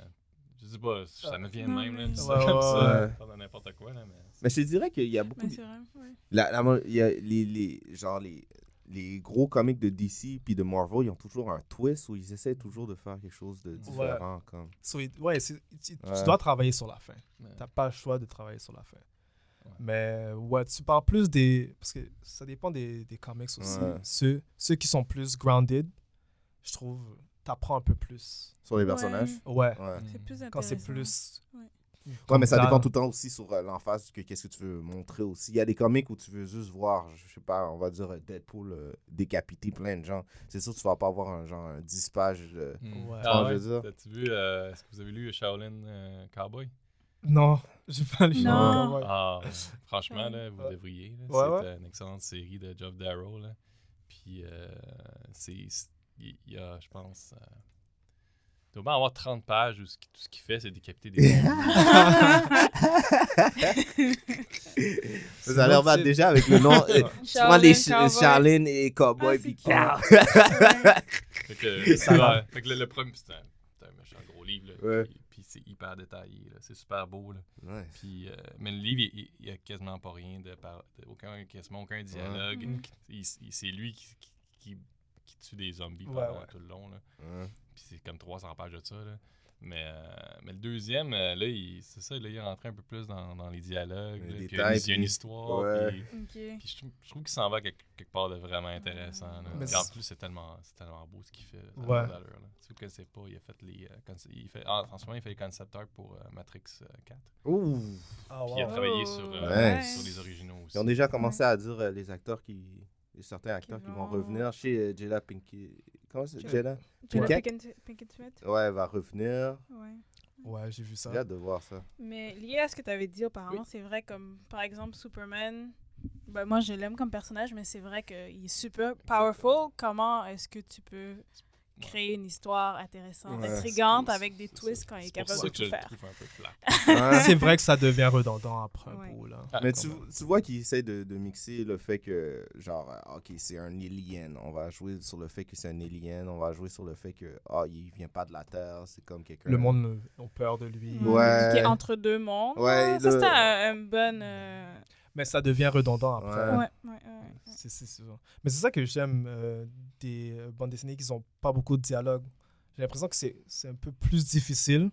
je sais pas, ça me vient de même, là, dit ça Ouais, comme ouais, ça, ouais. pas de n'importe quoi, là, mais... Mais je te dirais qu'il y a beaucoup. Mais de- c'est vrai, ouais. La, la- il y a les, les, genre les, les gros comics de DC puis de Marvel, ils ont toujours un twist où ils essaient toujours de faire quelque chose de différent. Comme. So, ouais, tu, tu Ouais. dois travailler sur la fin. Ouais. T'as pas le choix de travailler sur la fin. Mais ouais, tu parles plus des. Parce que ça dépend des, des comics aussi. Ouais. Ceux, ceux qui sont plus grounded, je trouve, t'apprends un peu plus. Sur les personnages? Ouais. Ouais. C'est plus Quand c'est plus. Ouais. Ouais, mais ça dépend tout le temps aussi sur euh, l'emphase que qu'est-ce que tu veux montrer aussi. Il y a des comics où tu veux juste voir, je sais pas, on va dire Deadpool euh, décapiter plein de gens. C'est sûr que tu vas pas avoir un genre un 10 pages. euh. Ouais. Ah Ouais, ouais, je veux dire? T'as-tu vu, euh, est-ce que vous avez lu Shaolin euh, Cowboy? Non, j'ai pas lu. Non. Ouais. Ah, ouais. franchement, là, vous Ouais. devriez. Ouais, c'est euh, une excellente série de Geoff Darrow. Là. Puis, euh, c'est, il y a, je pense, euh, il doit avoir 30 pages où ce qui- tout ce qu'il fait, c'est décapiter des zombies. Ça a l'air mal déjà avec le nom. euh, tu prends les Ch- Cowboy. Charlene et Cowboy Ah, puis fait que, ouais, fait que le, le premier, c'est un, c'est un méchant gros livre. Là, Ouais. Puis c'est hyper détaillé. là. C'est super beau. Là. Puis, euh, mais le livre, il il y a quasiment pas rien de, par, de- aucun, quasiment aucun dialogue. Mhm. Il- il- c'est lui qui, qui, qui- qui tue des zombies Ouais, pendant ouais. tout le long. Là. Ouais. Puis c'est comme 300 pages de ça. Là. Mais, euh, mais le deuxième, euh, là, il- c'est ça, là, il est rentré un peu plus dans, dans les dialogues. Les là, puis détails, il y a une histoire. ouais. Puis, je, trouve- je trouve qu'il s'en va quelque, quelque part de vraiment intéressant. là. Mais Puis en plus, c'est tellement, c'est tellement beau ce qu'il fait. ça Ouais. Si vous ne connaissez pas, il a fait les. euh, il fait, en, en ce moment, il fait les concept art pour euh, Matrix euh, 4. Ouh. Ah, Puis il a travaillé Oh, sur, euh, ouais. sur les originaux aussi. Ils ont déjà commencé à dire euh, les acteurs qui. les certains acteurs qui, Qui vont vont- revenir chez euh, Jada Pinkett. Comment c'est Jada- Pinkett Smith? Ouais, elle va revenir. Ouais. Ouais, j'ai vu ça. J'ai hâte de voir ça. Mais lié à ce que tu avais dit auparavant, c'est vrai comme par exemple Superman. Ben, moi je l'aime comme personnage, mais c'est vrai qu'il est super powerful. Comment est-ce que tu peux créer une histoire intéressante, Ouais. intrigante, C'est- avec des twists quand il est capable de tout faire? Ouais. C'est vrai que ça devient redondant après un Ouais. bout, là. Ah, Mais tu, tu vois qu'ils essaient de, de mixer le fait que, genre, euh, ok, c'est un alien. On va jouer sur le fait que c'est un alien. On va jouer sur le fait que, ah, il vient pas de la Terre. C'est comme quelqu'un. Le monde a peur de lui. Ouais. Qui est entre deux mondes. Ouais, Ah, ça, le- c'était un, un bon. euh, Mais ça devient redondant après. Ouais. Ouais, ouais, ouais. C'est c'est ça. Mais c'est ça que j'aime euh, des euh, bandes dessinées qui n'ont pas beaucoup de dialogue. J'ai l'impression que c'est c'est un peu plus difficile.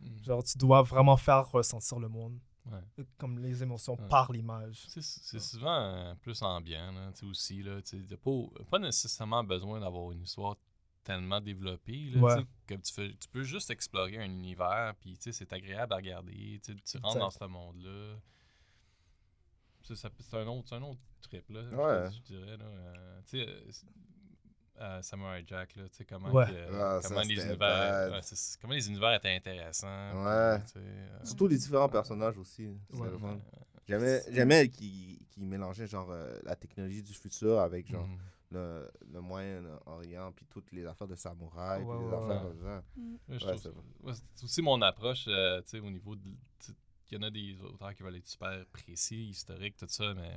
Mm. Genre, tu dois vraiment faire ressentir le monde. Ouais. Comme les émotions Ouais. par l'image. C'est c'est souvent euh, plus ambiant, là, aussi. Là, pas, pas nécessairement besoin d'avoir une histoire tellement développée. Là, Ouais. que tu, fais, tu peux juste explorer un univers, puis tu sais, c'est agréable à regarder. tu rentres dans ce monde-là. C'est un, autre- c'est un autre trip, là, je- Ouais. je, dirais. Là, euh, tu sais, euh, euh, Samurai Jack, là, tu sais, comment, Ouais. que- Ah, comment, les univers, ouais, comment les univers étaient intéressants. Ouais. puis, euh, Surtout les différents personnages aussi. Ouais, J'aimais, j'aimais qui, qui mélangeait genre euh, la technologie du futur avec genre mhm. le, le Moyen-Orient puis toutes les affaires de samouraï Ouais, puis les ouais, affaires comme ça. Mm. C'est aussi mon approche, euh, tu sais, au niveau de. Il y en a des auteurs qui veulent être super précis, historiques, tout ça, mais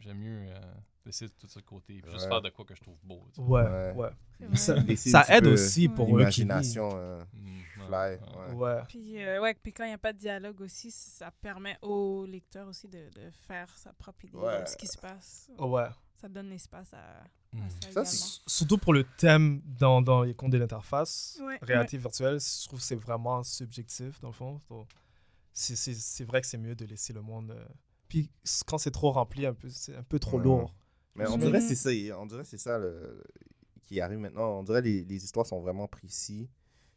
j'aime mieux euh, laisser tout ça de côté. Juste Ouais. faire de quoi que je trouve beau. tu sais. Ouais, Ouais. Ça, aide peu aussi pour eux qui L'imagination euh, Mm, ouais, fly. ouais. Ouais. Puis, euh, ouais, puis quand il n'y a pas de dialogue aussi, ça permet au lecteur aussi de, de faire sa propre idée Ouais. de ce qui se passe. Ouais. Ça donne l'espace à, à Mm. ça, Surtout pour le thème dans, dans les comptes de l'interface, Ouais, réalité virtuelle, je trouve que c'est vraiment subjectif dans le fond. Donc, c'est- c'est c'est vrai que c'est mieux de laisser le monde. euh, Puis quand c'est trop rempli, un peu, c'est un peu trop Ouais. lourd. Mais on dirait que c'est ça, on dirait c'est ça le- qui arrive maintenant. On dirait que les, les histoires sont vraiment précis.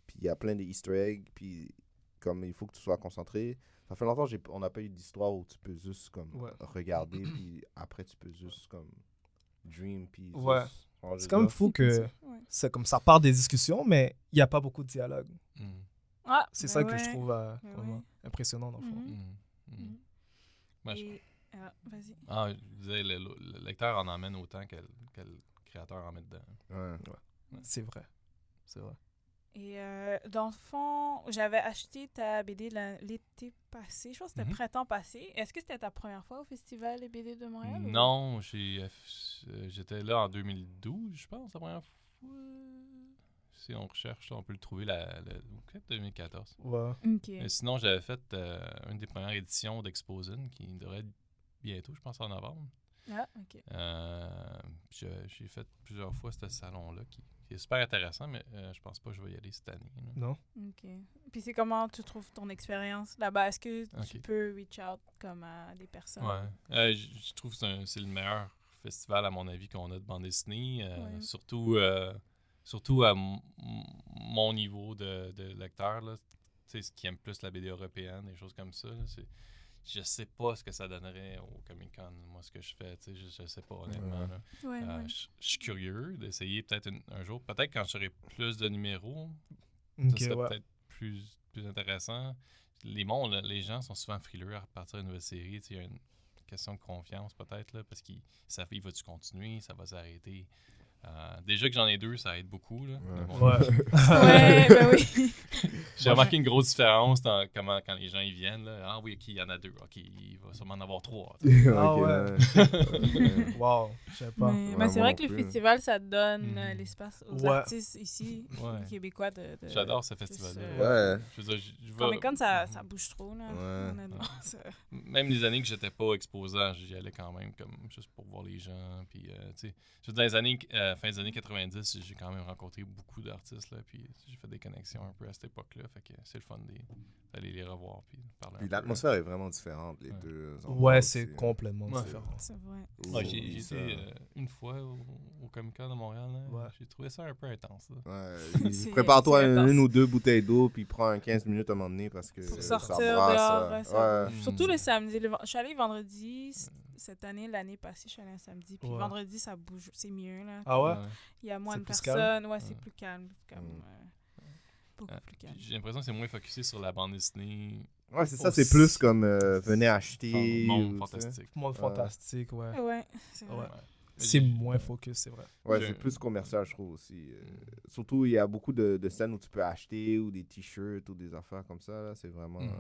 Puis il y a plein de easter eggs. Puis comme il faut que tu sois concentré. Ça fait longtemps qu'on n'a pas eu d'histoire où tu peux juste comme Ouais. regarder. puis après tu peux juste comme dream. Puis Ouais. C'est de quand même là. fou que Ouais. c'est comme ça part des discussions, mais il n'y a pas beaucoup de dialogue. Mm. Ah, C'est ben ça que ouais. je trouve euh, ouais. impressionnant, dans le fond. Mhm. Mm. Mm. Mhm. Je- Et- ah, vas-y. Ah, je disais, le, le lecteur en emmène autant que, le- que le créateur en met dedans. Ouais. C'est vrai. C'est vrai. Et euh, dans le fond, j'avais acheté ta BD l'été passé. Je pense que c'était Mhm. printemps passé. Est-ce que c'était ta première fois au Festival des BD de Montréal? Non, j'ai, euh, j'étais là en 2012, je pense, la première fois. Si on recherche, on peut le trouver la, la- peut-être 2014. Ouais. Ok. Mais sinon, j'avais fait euh, une des premières éditions d'Exposin qui devrait être bientôt, je pense en novembre. Ah, ok. Euh, j'ai fait plusieurs fois ce salon-là qui, qui est super intéressant, mais euh, je pense pas que je vais y aller cette année. là. Non? Ok. Puis c'est comment tu trouves ton expérience là-bas? Est-ce que tu peux reach out comme à des personnes? Ouais. Euh, je trouve que c'est le meilleur festival, à mon avis, qu'on a de bande dessinée. euh, Ouais. Surtout, euh, surtout à mon niveau de, de lecteur. Là. Tu sais, ce qui aime plus la BD européenne, des choses comme ça. là, c'est- je sais pas ce que ça donnerait au Comic Con, moi, ce que je fais. tu sais, Je, je sais pas, honnêtement. Ouais. là. Ouais, Euh, ouais. je je suis curieux d'essayer peut-être un jour. Peut-être quand j'aurai plus de numéros, Ok, ça serait ouais. peut-être plus, plus intéressant. Les mondes, là, les gens sont souvent frileux à repartir une nouvelle série. Tu sais, Il y a une question de confiance peut-être, là, parce qu'ils savent, il va-tu continuer, ça va s'arrêter? Euh, déjà que j'en ai deux, ça aide beaucoup. Là, Ouais. Ben oui. J'ai remarqué une grosse différence dans comment, quand les gens ils viennent. Là. Ah oui, ok, il y en a deux. Ok, il va sûrement en avoir trois. Ah ouais. Wow, je sais pas. Mais, Ouais, mais c'est vrai que le plus. festival, ça donne euh, l'espace aux Ouais. artistes ici, Ouais. québécois. De, de- J'adore ce festival-là. euh, Ouais. Je veux dire, je- je vais- Comic Con, ça, ça bouge trop, là. Ouais. Honnêtement. ça- même les années que j'étais pas exposant, j'y allais quand même comme juste pour voir les gens. Puis, euh, tu sais, je veux dire, dans les années, euh, fin des années 90, j'ai quand même rencontré beaucoup d'artistes. Là, puis j'ai fait des connexions un peu à cette époque-là. Fait que c'est le fun d'aller les revoir. Puis de parler. Puis peu. l'atmosphère est vraiment différente, les Ouais. deux. Ouais, c'est hein. complètement Ouais. différent. C'est vrai. Ouais, j'ai été euh, une fois au, au Comic Con de Montréal. là. Ouais. J'ai trouvé ça un peu intense. là. Ouais, C'est- Prépare-toi c'est une, ou deux bouteilles d'eau, puis prends un 15 minutes à un moment donné parce que Pour ça sortir brasse, dehors, euh, ouais, ça ouais. bouge. Surtout le samedi. Le Je suis allée vendredi c- cette année, l'année passée, je suis allée un samedi. Puis Ouais. vendredi, ça bouge. C'est mieux, là. Ah ouais? Il y a moins de personnes. Ouais, c'est plus calme. Comme, Mm. euh, beaucoup Euh, plus calme. J'ai l'impression que c'est moins focusé sur la bande dessinée. Ouais, c'est ça, c'est plus comme euh, venez acheter. Monde fantastique. Monde Ouais. fantastique, ouais. Ouais, c'est vrai. C'est moins focus, c'est vrai. Ouais, c'est plus commercial, je trouve aussi. Euh, surtout, il y a beaucoup de, de scènes où tu peux acheter ou des t-shirts ou des affaires comme ça. là, C'est vraiment. Mhm.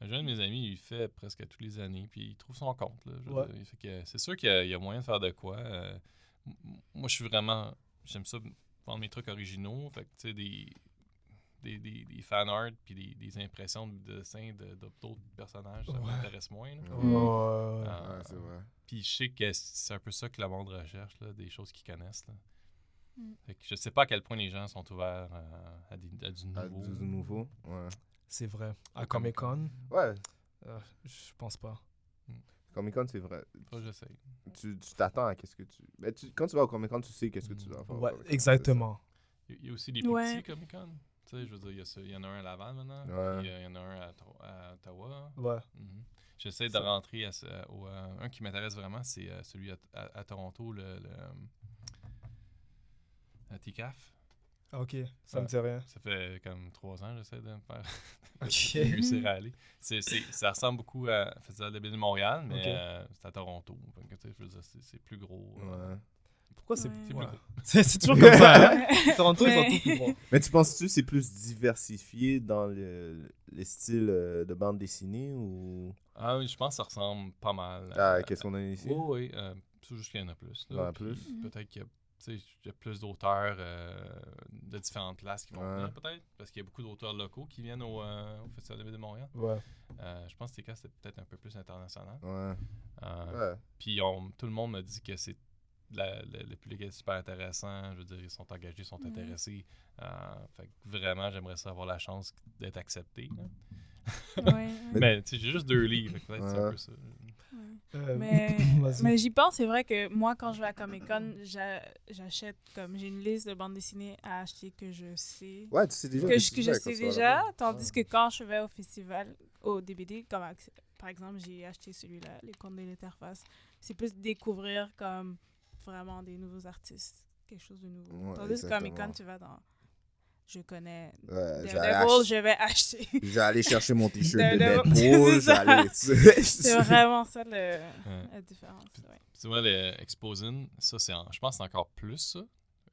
Un jeune de mes amis, il fait presque toutes les années, puis il trouve son compte. Là, je veux Ouais. dire. Il fait que c'est sûr qu'il y, a- il y a moyen de faire de quoi. euh, moi, je suis vraiment. J'aime ça, vendre mes trucs originaux. Fait que, tu sais, des, des, des, des fan art, puis des, des impressions de dessins de- de- d'autres personnages, ça Ouais. m'intéresse moins. là. Ouais. Ouais, ouais, ouais. Euh, ouais, c'est vrai. Puis je sais que c'est un peu ça que le monde recherche, là, des choses qu'ils connaissent. Là. Mm. Fait que je sais pas à quel point les gens sont ouverts euh, à, des, à du Ah, nouveau. du, du nouveau. Ouais. C'est vrai. À Comic Con, Ouais, euh, je pense pas. Comic Con, c'est vrai. Que j'essaye. Tu tu t'attends à qu'est-ce que tu... Ben, tu- Quand tu vas au Comic Con, tu sais qu'est-ce que tu dois faire. au Ouais, exactement. Il y a- aussi des Ouais. petits Comic Con. Tu sais, je veux dire, il y, a ça- il y en a un à Laval maintenant. Ouais. puis, euh, Il y en a un à, Tro- à Ottawa. Ouais. Mhm. J'essaie de Ça- rentrer à, ce- au, euh, un qui m'intéresse vraiment, c'est euh, celui à, à- à Toronto, le, le euh, à TCAF. Ah, Ok, ça me Ouais. dit rien. Ça fait comme trois ans que j'essaie de me faire Ok. de réussir à aller. C'est, c'est- ça ressemble beaucoup à Festival de BD de Montréal, mais euh, c'est à Toronto. C'est, plus gros. euh, Ouais. Pourquoi c'est Ouais. C'est ouais. plus gros? C'est toujours comme ça. hein? Toronto, ils sont tout plus gros. Mais tu penses-tu que c'est plus diversifié dans le, le style euh, de bande dessinée ou... Ah oui, je pense que ça ressemble pas mal. Ah, qu'est-ce qu'on a ici? Oui, oui. Euh, c'est juste qu'il y en a plus. Il y en Là, a Puis plus? Peut-être qu'il y a, il y a plus d'auteurs euh, de différentes places qui vont Ouais. venir, peut-être. Parce qu'il y a beaucoup d'auteurs locaux qui viennent au, euh, au Festival de BD de Montréal. Ouais. Euh, je pense que TK, c'est peut-être un peu plus international. Euh. Puis on- tout le monde me dit que c'est la- le, le public est super intéressant. Je veux dire, ils sont engagés, ils sont intéressés. Euh, fait que vraiment, j'aimerais ça avoir la chance d'être accepté. là. Ouais, ouais. Mais tu sais, j'ai juste deux livres. peut-être c'est un peu ça. Euh, Mais, j'y pense, c'est vrai que moi, quand je vais à Comic Con, j'a- j'achète comme j'ai une liste de bandes dessinées à acheter que je sais. Ouais, tu sais déjà. que je, je sais déjà, tandis Ouais. que quand je vais au festival, au DBD, comme par exemple, j'ai acheté celui-là, Les Contes de l'Interface, c'est plus découvrir comme vraiment des nouveaux artistes quelque chose de nouveau. Ouais, Tandis que Comic Con, tu vas dans. Je connais je vais aller Daredevil, ach- je vais acheter. je vais aller chercher mon t-shirt de. Deadpool. C'est vraiment ça le... la différence. ouais. Tu vois, les Exposing, ça, c'est en- je pense que c'est encore plus ça.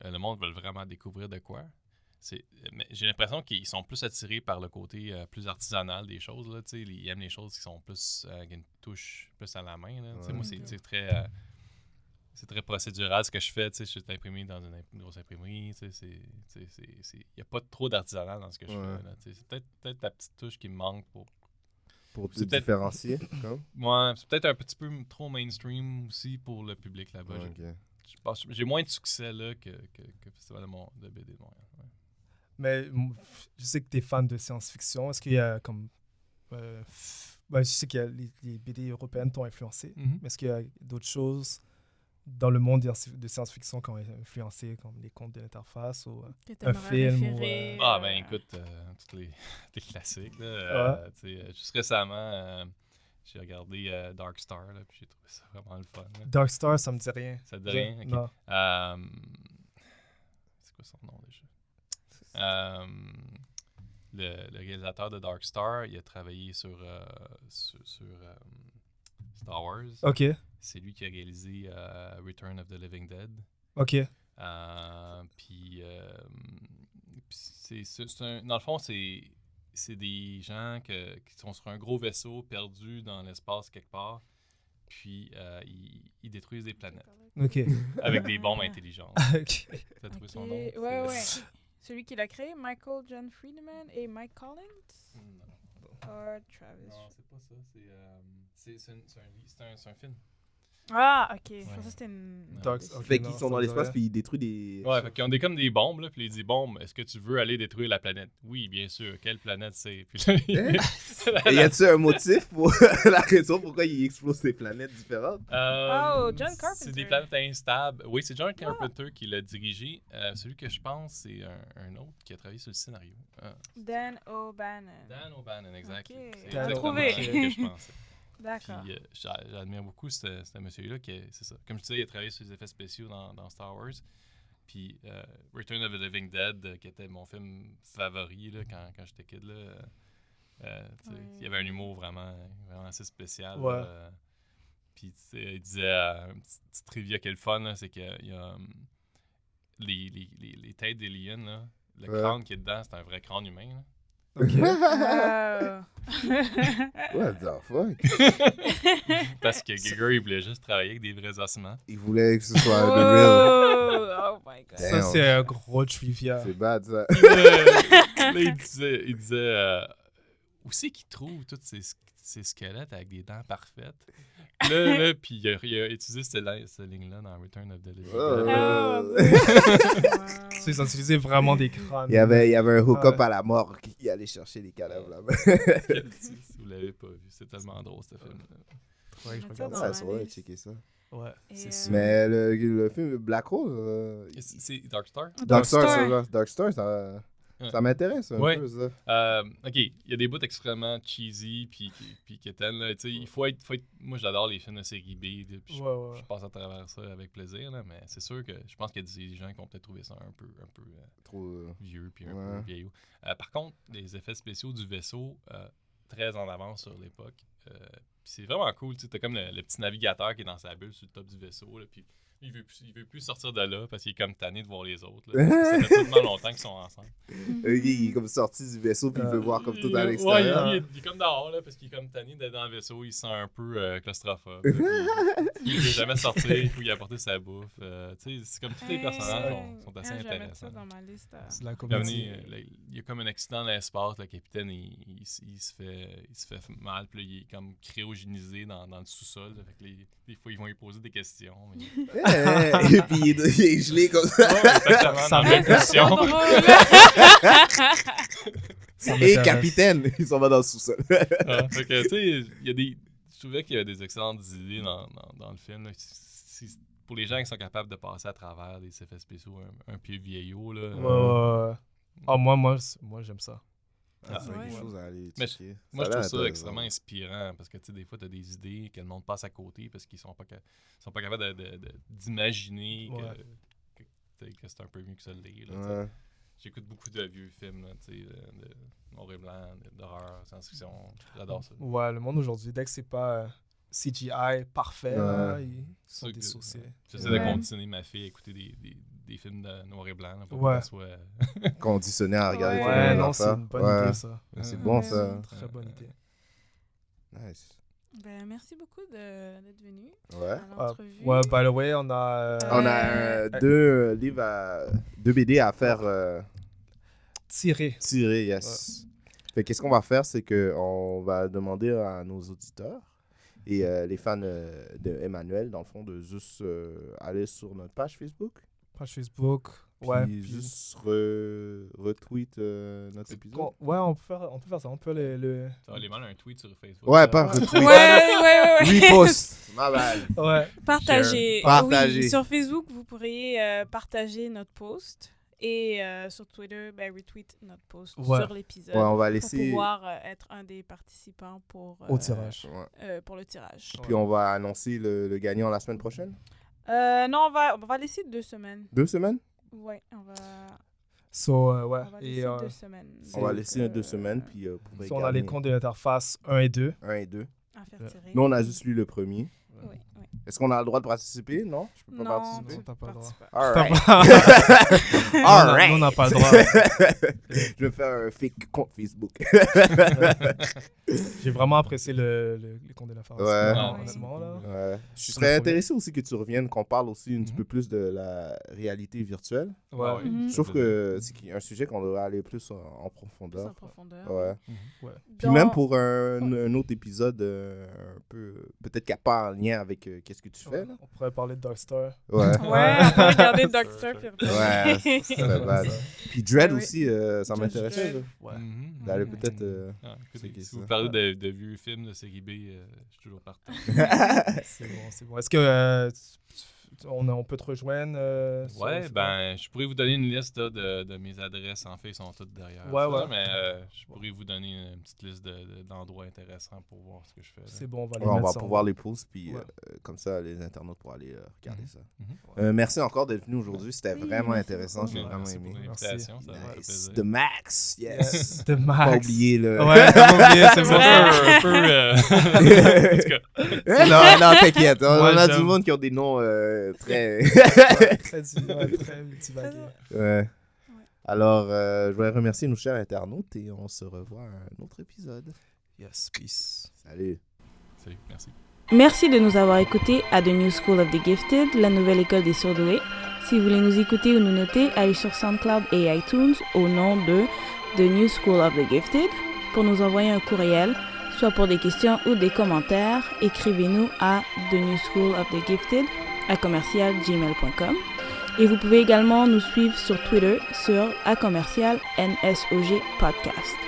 Euh, Le monde veut vraiment découvrir de quoi. C'est, mais j'ai l'impression qu'ils sont plus attirés par le côté euh, plus artisanal des choses. Là, ils aiment les choses qui sont plus, euh, qui ont une touche plus à la main. Là. Ouais. Moi, c'est, c'est très, euh, c'est très procédural ce que je fais. tu sais. Je suis imprimé dans une, imp- une grosse imprimerie. tu sais, c'est- c'est- c'est- c'est- Il n'y a pas trop d'artisanal dans ce que je Ouais. fais. là, tu sais. C'est peut-être, peut-être la petite touche qui me manque pour Pour te différencier. Comme? moi. C'est peut-être un petit peu trop mainstream aussi pour le public là-bas. J'ai- Ok. je pense- J'ai moins de succès là que, que, que le Festival de, Mon- de BD de Montréal. ouais. Mais mm, je sais que tu es fan de science-fiction. Est-ce qu'il y a comme. euh, ben, je sais que les, les BD européennes t'ont influencé. Mais est-ce qu'il y a d'autres choses dans le monde de science-fiction qui ont influencé, comme les contes de l'interface ou, euh, t'aimerais film ou, référer, Ah, euh, ben écoute, euh, tous les, les classiques. Là, euh, tu sais, euh, juste récemment, euh, j'ai regardé euh, Dark Star, là, puis j'ai trouvé ça vraiment le fun. là. Dark Star, ça me dit rien. Ça te dit rien? Non. Euh, c'est quoi son nom déjà? Euh, le, le réalisateur de Dark Star, il a travaillé sur, euh, sur, sur, euh, Star Wars. Ok, C'est lui qui a réalisé euh, Return of the Living Dead. ok. Euh, puis, euh, puis c'est, c'est- c'est un- dans le fond, c'est, c'est des gens que- qui sont sur un gros vaisseau perdu dans l'espace quelque part. Puis, euh, ils, ils détruisent des planètes Ok. avec des bombes intelligentes. ok. T'as trouvé son nom? Ouais, ouais. Celui qui l'a créé, Michael John Friedman et Mike Collins? Non, Or Travis. non, c'est pas ça. C'est, euh, c'est, c'est, un, c'est, un, li- c'est un- c'est un film. Ah, ok. Je Ouais. pensais que c'était une. Fait qu'ils ça sont dans l'espace puis ils détruisent des. Ouais, fait qu'ils ont des, comme des bombes, là, puis il dit Bombe, est-ce que tu veux aller détruire la planète? Oui, bien sûr. Quelle planète c'est? Puis là, il- Et y a-tu un motif pour la raison pourquoi ils explosent des planètes différentes? Euh, Oh, John Carpenter. C'est des planètes instables. Oui, c'est John Carpenter qui l'a dirigé. Euh, celui que je pense, c'est un, un autre qui a travaillé sur le scénario. Ah, Dan O'Bannon. Dan O'Bannon, exact. Ok. C'est exactement Trouvé. ce que je pensais. D'accord. Puis, euh, j'a- j'admire beaucoup ce, ce monsieur-là. qui est- C'est ça. Comme je disais, il a travaillé sur les effets spéciaux dans, dans Star Wars. Puis euh, Return of the Living Dead, euh, qui était mon film favori là, quand, quand j'étais kid. Là, euh, Ouais. Il y avait un humour vraiment, vraiment assez spécial. Ouais. euh, puis il disait, euh, un petit, petit trivia qui est le fun, là, c'est qu'il y a hum, les, les, les, les têtes des lions, là, le Ouais. crâne qui est dedans, c'est un vrai crâne humain. là. Ok. Oh. What the fuck? Parce que Giger, il voulait juste travailler avec des vrais ossements. Ils voulaient que ce soit the real. oh, oh my god. Damn. Ça, c'est un gros trivia. C'est bad ça. Là, il disait, il disait euh, où c'est qu'il trouve tous ces, ces squelettes avec des dents parfaites? Là, là puis il a, il a utilisé cette, li- cette ligne-là dans Return of the Living Oh. Dead. Oh, Ils ont utilisé vraiment des crânes. Il y avait, il y avait un hook-up Ouais. à la mort qui allait chercher les cadavres là-bas. Si vous l'avez pas vu, c'est tellement drôle ce film. Ouais, je Mettre regarde ça ça. Ah, checker ça. Ouais. C'est euh, sûr. Mais le, le film Black Hole, euh, C'est Dark Star? Dark Star, Star. ça, là. Dark Star, ça, Ouais. Ça m'intéresse un Ouais. peu ça. Euh, ok, il y a des bouts extrêmement cheesy puis puis sais, il faut être, faut être- Moi, j'adore les films de série B. puis je, Ouais, ouais. je passe à travers ça avec plaisir, là, mais c'est sûr que je pense qu'il y a des gens qui ont peut-être trouvé ça un peu, un peu euh, Trop. euh, vieux puis un Ouais. peu vieillot. Euh, par contre, les effets spéciaux du vaisseau, euh, très en avance sur l'époque. Euh, puis c'est vraiment cool. Tu as comme le, le petit navigateur qui est dans sa bulle sur le top du vaisseau. Là, puis il veut, plus, il veut plus sortir de là parce qu'il est comme tanné de voir les autres. Là. ça fait tellement longtemps qu'ils sont ensemble. il est comme sorti du vaisseau puis il veut Euh, voir comme tout Il- à ouais, l'extérieur. il, il- il est comme dehors là, parce qu'il est comme tanné d'être dans le vaisseau. Il se sent un peu euh, claustrophobe. là, puis il ne veut jamais sortir. Il faut y apporter sa bouffe. Euh, tu sais, c'est comme tous les personnages sont, sont assez intéressants. dans ma liste. euh. C'est la comédie. il y a comme un accident dans l'espace, le capitaine il, il il se fait il se fait mal, puis là, il est comme cryogénisé dans, dans le sous-sol. là, Fait que les, des fois ils vont lui poser des questions. mais- Et puis il est, il est gelé comme ça. Ouais, exactement, Ça dans la. Ça Et capitaine, il s'en va dans le sous-sol. Ah, fait que, tu sais, il y a des. Je trouvais qu'il y avait des excellentes idées dans, dans, dans le film. là. Si- si- pour les gens qui sont capables de passer à travers des effets spéciaux un, un peu vieillots, là. Ouais, ouais, ouais. Ah, moi, moi, moi j'aime ça. Ah, c'est Ouais. quelque chose à aller Mais checker. Moi, je trouve ça extrêmement inspirant parce que, tu sais, des fois, tu as des idées que le monde passe à côté parce qu'ils sont pas, sont pas capables de- de- de- d'imaginer Ouais. que, c'est un peu mieux que ça l'est. Ouais. J'écoute beaucoup de vieux films, là, tu sais, de, de noir et blanc, de- d'horreur, science-fiction. J'adore ça. Ouais, le monde aujourd'hui, dès que c'est pas euh, CGI parfait, là, ils sont que- dissociés. J'essaie Ouais. de conditionner ma fille à écouter des, des, des films de noir et blanc là, pour Ouais. qu'elle soit. Conditionné à regarder Ouais. des Ouais, non, c'est une bonne Ouais. idée, ça. C'est Ouais. bon, Ouais, ça. ouais. Très bonne idée. Nice. Ben, merci beaucoup de- d'être venu Ouais. à Ah, ouais, by the way, on a. euh, On a Euh, euh, deux euh, livres à... deux BD à faire euh, tiré. tirer, yes. Fait qu'est-ce qu'on va faire, c'est que on va demander à nos auditeurs et euh, les fans euh, de Emmanuel, dans le fond, de juste euh, aller sur notre page Facebook, Page Facebook. puis Ouais. puis- juste re- retweet euh, notre épisode. Ouais, on peut, faire, on peut faire ça. On peut le. le... Ça va aller mal un tweet sur Facebook. Ouais, pas Ouais, retweet. ouais, ouais, ouais. Repost. Ma. Ouais. Partagez. Partagez. Oui, sur Facebook, vous pourriez euh, partager notre post. Et euh, sur Twitter, ben, retweet notre post Ouais. sur l'épisode. Ouais, on va pour laisser. pouvoir euh, être un des participants pour, Au euh, tirage. Ouais. euh, pour le tirage. Puis on va annoncer le, le gagnant la semaine prochaine? Euh, non, on va, on va laisser deux semaines. Deux semaines? Ouais, on va, So, euh, ouais. on va laisser Et euh, deux semaines. On va laisser euh, deux semaines, puis euh, vous pouvez so, on a les comptes de l'interface 1 et 2. un et deux. À faire Ouais. tirer. Nous, on a juste lu le premier. Oui. Est-ce qu'on a le droit de participer? Non, je peux pas Non, participer? tu T'as pas le droit. All T'as right. pas- All a- right. nous, on n'a pas le droit. je vais faire un fake compte Facebook. J'ai vraiment apprécié le, le, les comptes de. Ouais. Vraiment, Ouais. honnêtement, là. Ouais. Je serais le intéressé aussi que tu reviennes, qu'on parle aussi un petit Mhm. peu plus de la réalité virtuelle. Ouais. Ah ouais. Mhm. Je trouve que c'est un sujet qu'on devrait aller plus en, en Plus profondeur. en profondeur. Ouais. Ouais. Puis Dans- même pour un, un autre épisode euh, un peu peut-être qui n'a pas en lien avec euh, qu'est-ce que tu fais là? On pourrait parler de Darkstar. Ouais. Ouais, on peut regarder Doctor puis Ouais, regarder. c'est très bad. Puis Dread Ouais, aussi, euh, ça m'intéressait. Ouais. D'aller peut-être. euh, Ah, si ça. vous parlez de, de vieux films de série B, euh, je suis toujours partant. C'est bon, c'est bon. Est-ce que euh, tu- tu- on, on peut te rejoindre euh, Ouais, sur- ben, je pourrais vous donner une liste là, de, de mes adresses. En fait, ils sont toutes derrière. Ouais, ça, ouais. Mais euh, je pourrais vous donner une petite liste de- de- d'endroits intéressants pour voir ce que je fais. là. C'est bon, on va les Ouais, on va pouvoir les posts, puis Ouais. euh, comme ça, les internautes pourront aller euh, regarder Mhm. ça. Mhm. Euh, merci encore d'être venu aujourd'hui. C'était Oui, vraiment intéressant. J'ai Ouais, vraiment merci aimé. pour Merci. Ça Nice. The Max, yes. De Max. Pas oublier le. Ouais, oublié, c'est bon. un peu. un peu, en tout cas, non, non, t'inquiète. On, a du monde qui ont des noms très. Très, ouais, très ouais. Alors, euh, je voudrais remercier nos chers internautes et on se revoit à un autre épisode. Yes, peace. Salut. salut, merci. Merci de nous avoir écoutés à The New School of the Gifted, la nouvelle école des surdoués. Si vous voulez nous écouter ou nous noter, allez sur SoundCloud et iTunes au nom de The New School of the Gifted. Pour nous envoyer un courriel, soit pour des questions ou des commentaires, écrivez-nous à The New School of the Gifted à. Et vous pouvez également nous suivre sur Twitter sur à Podcast.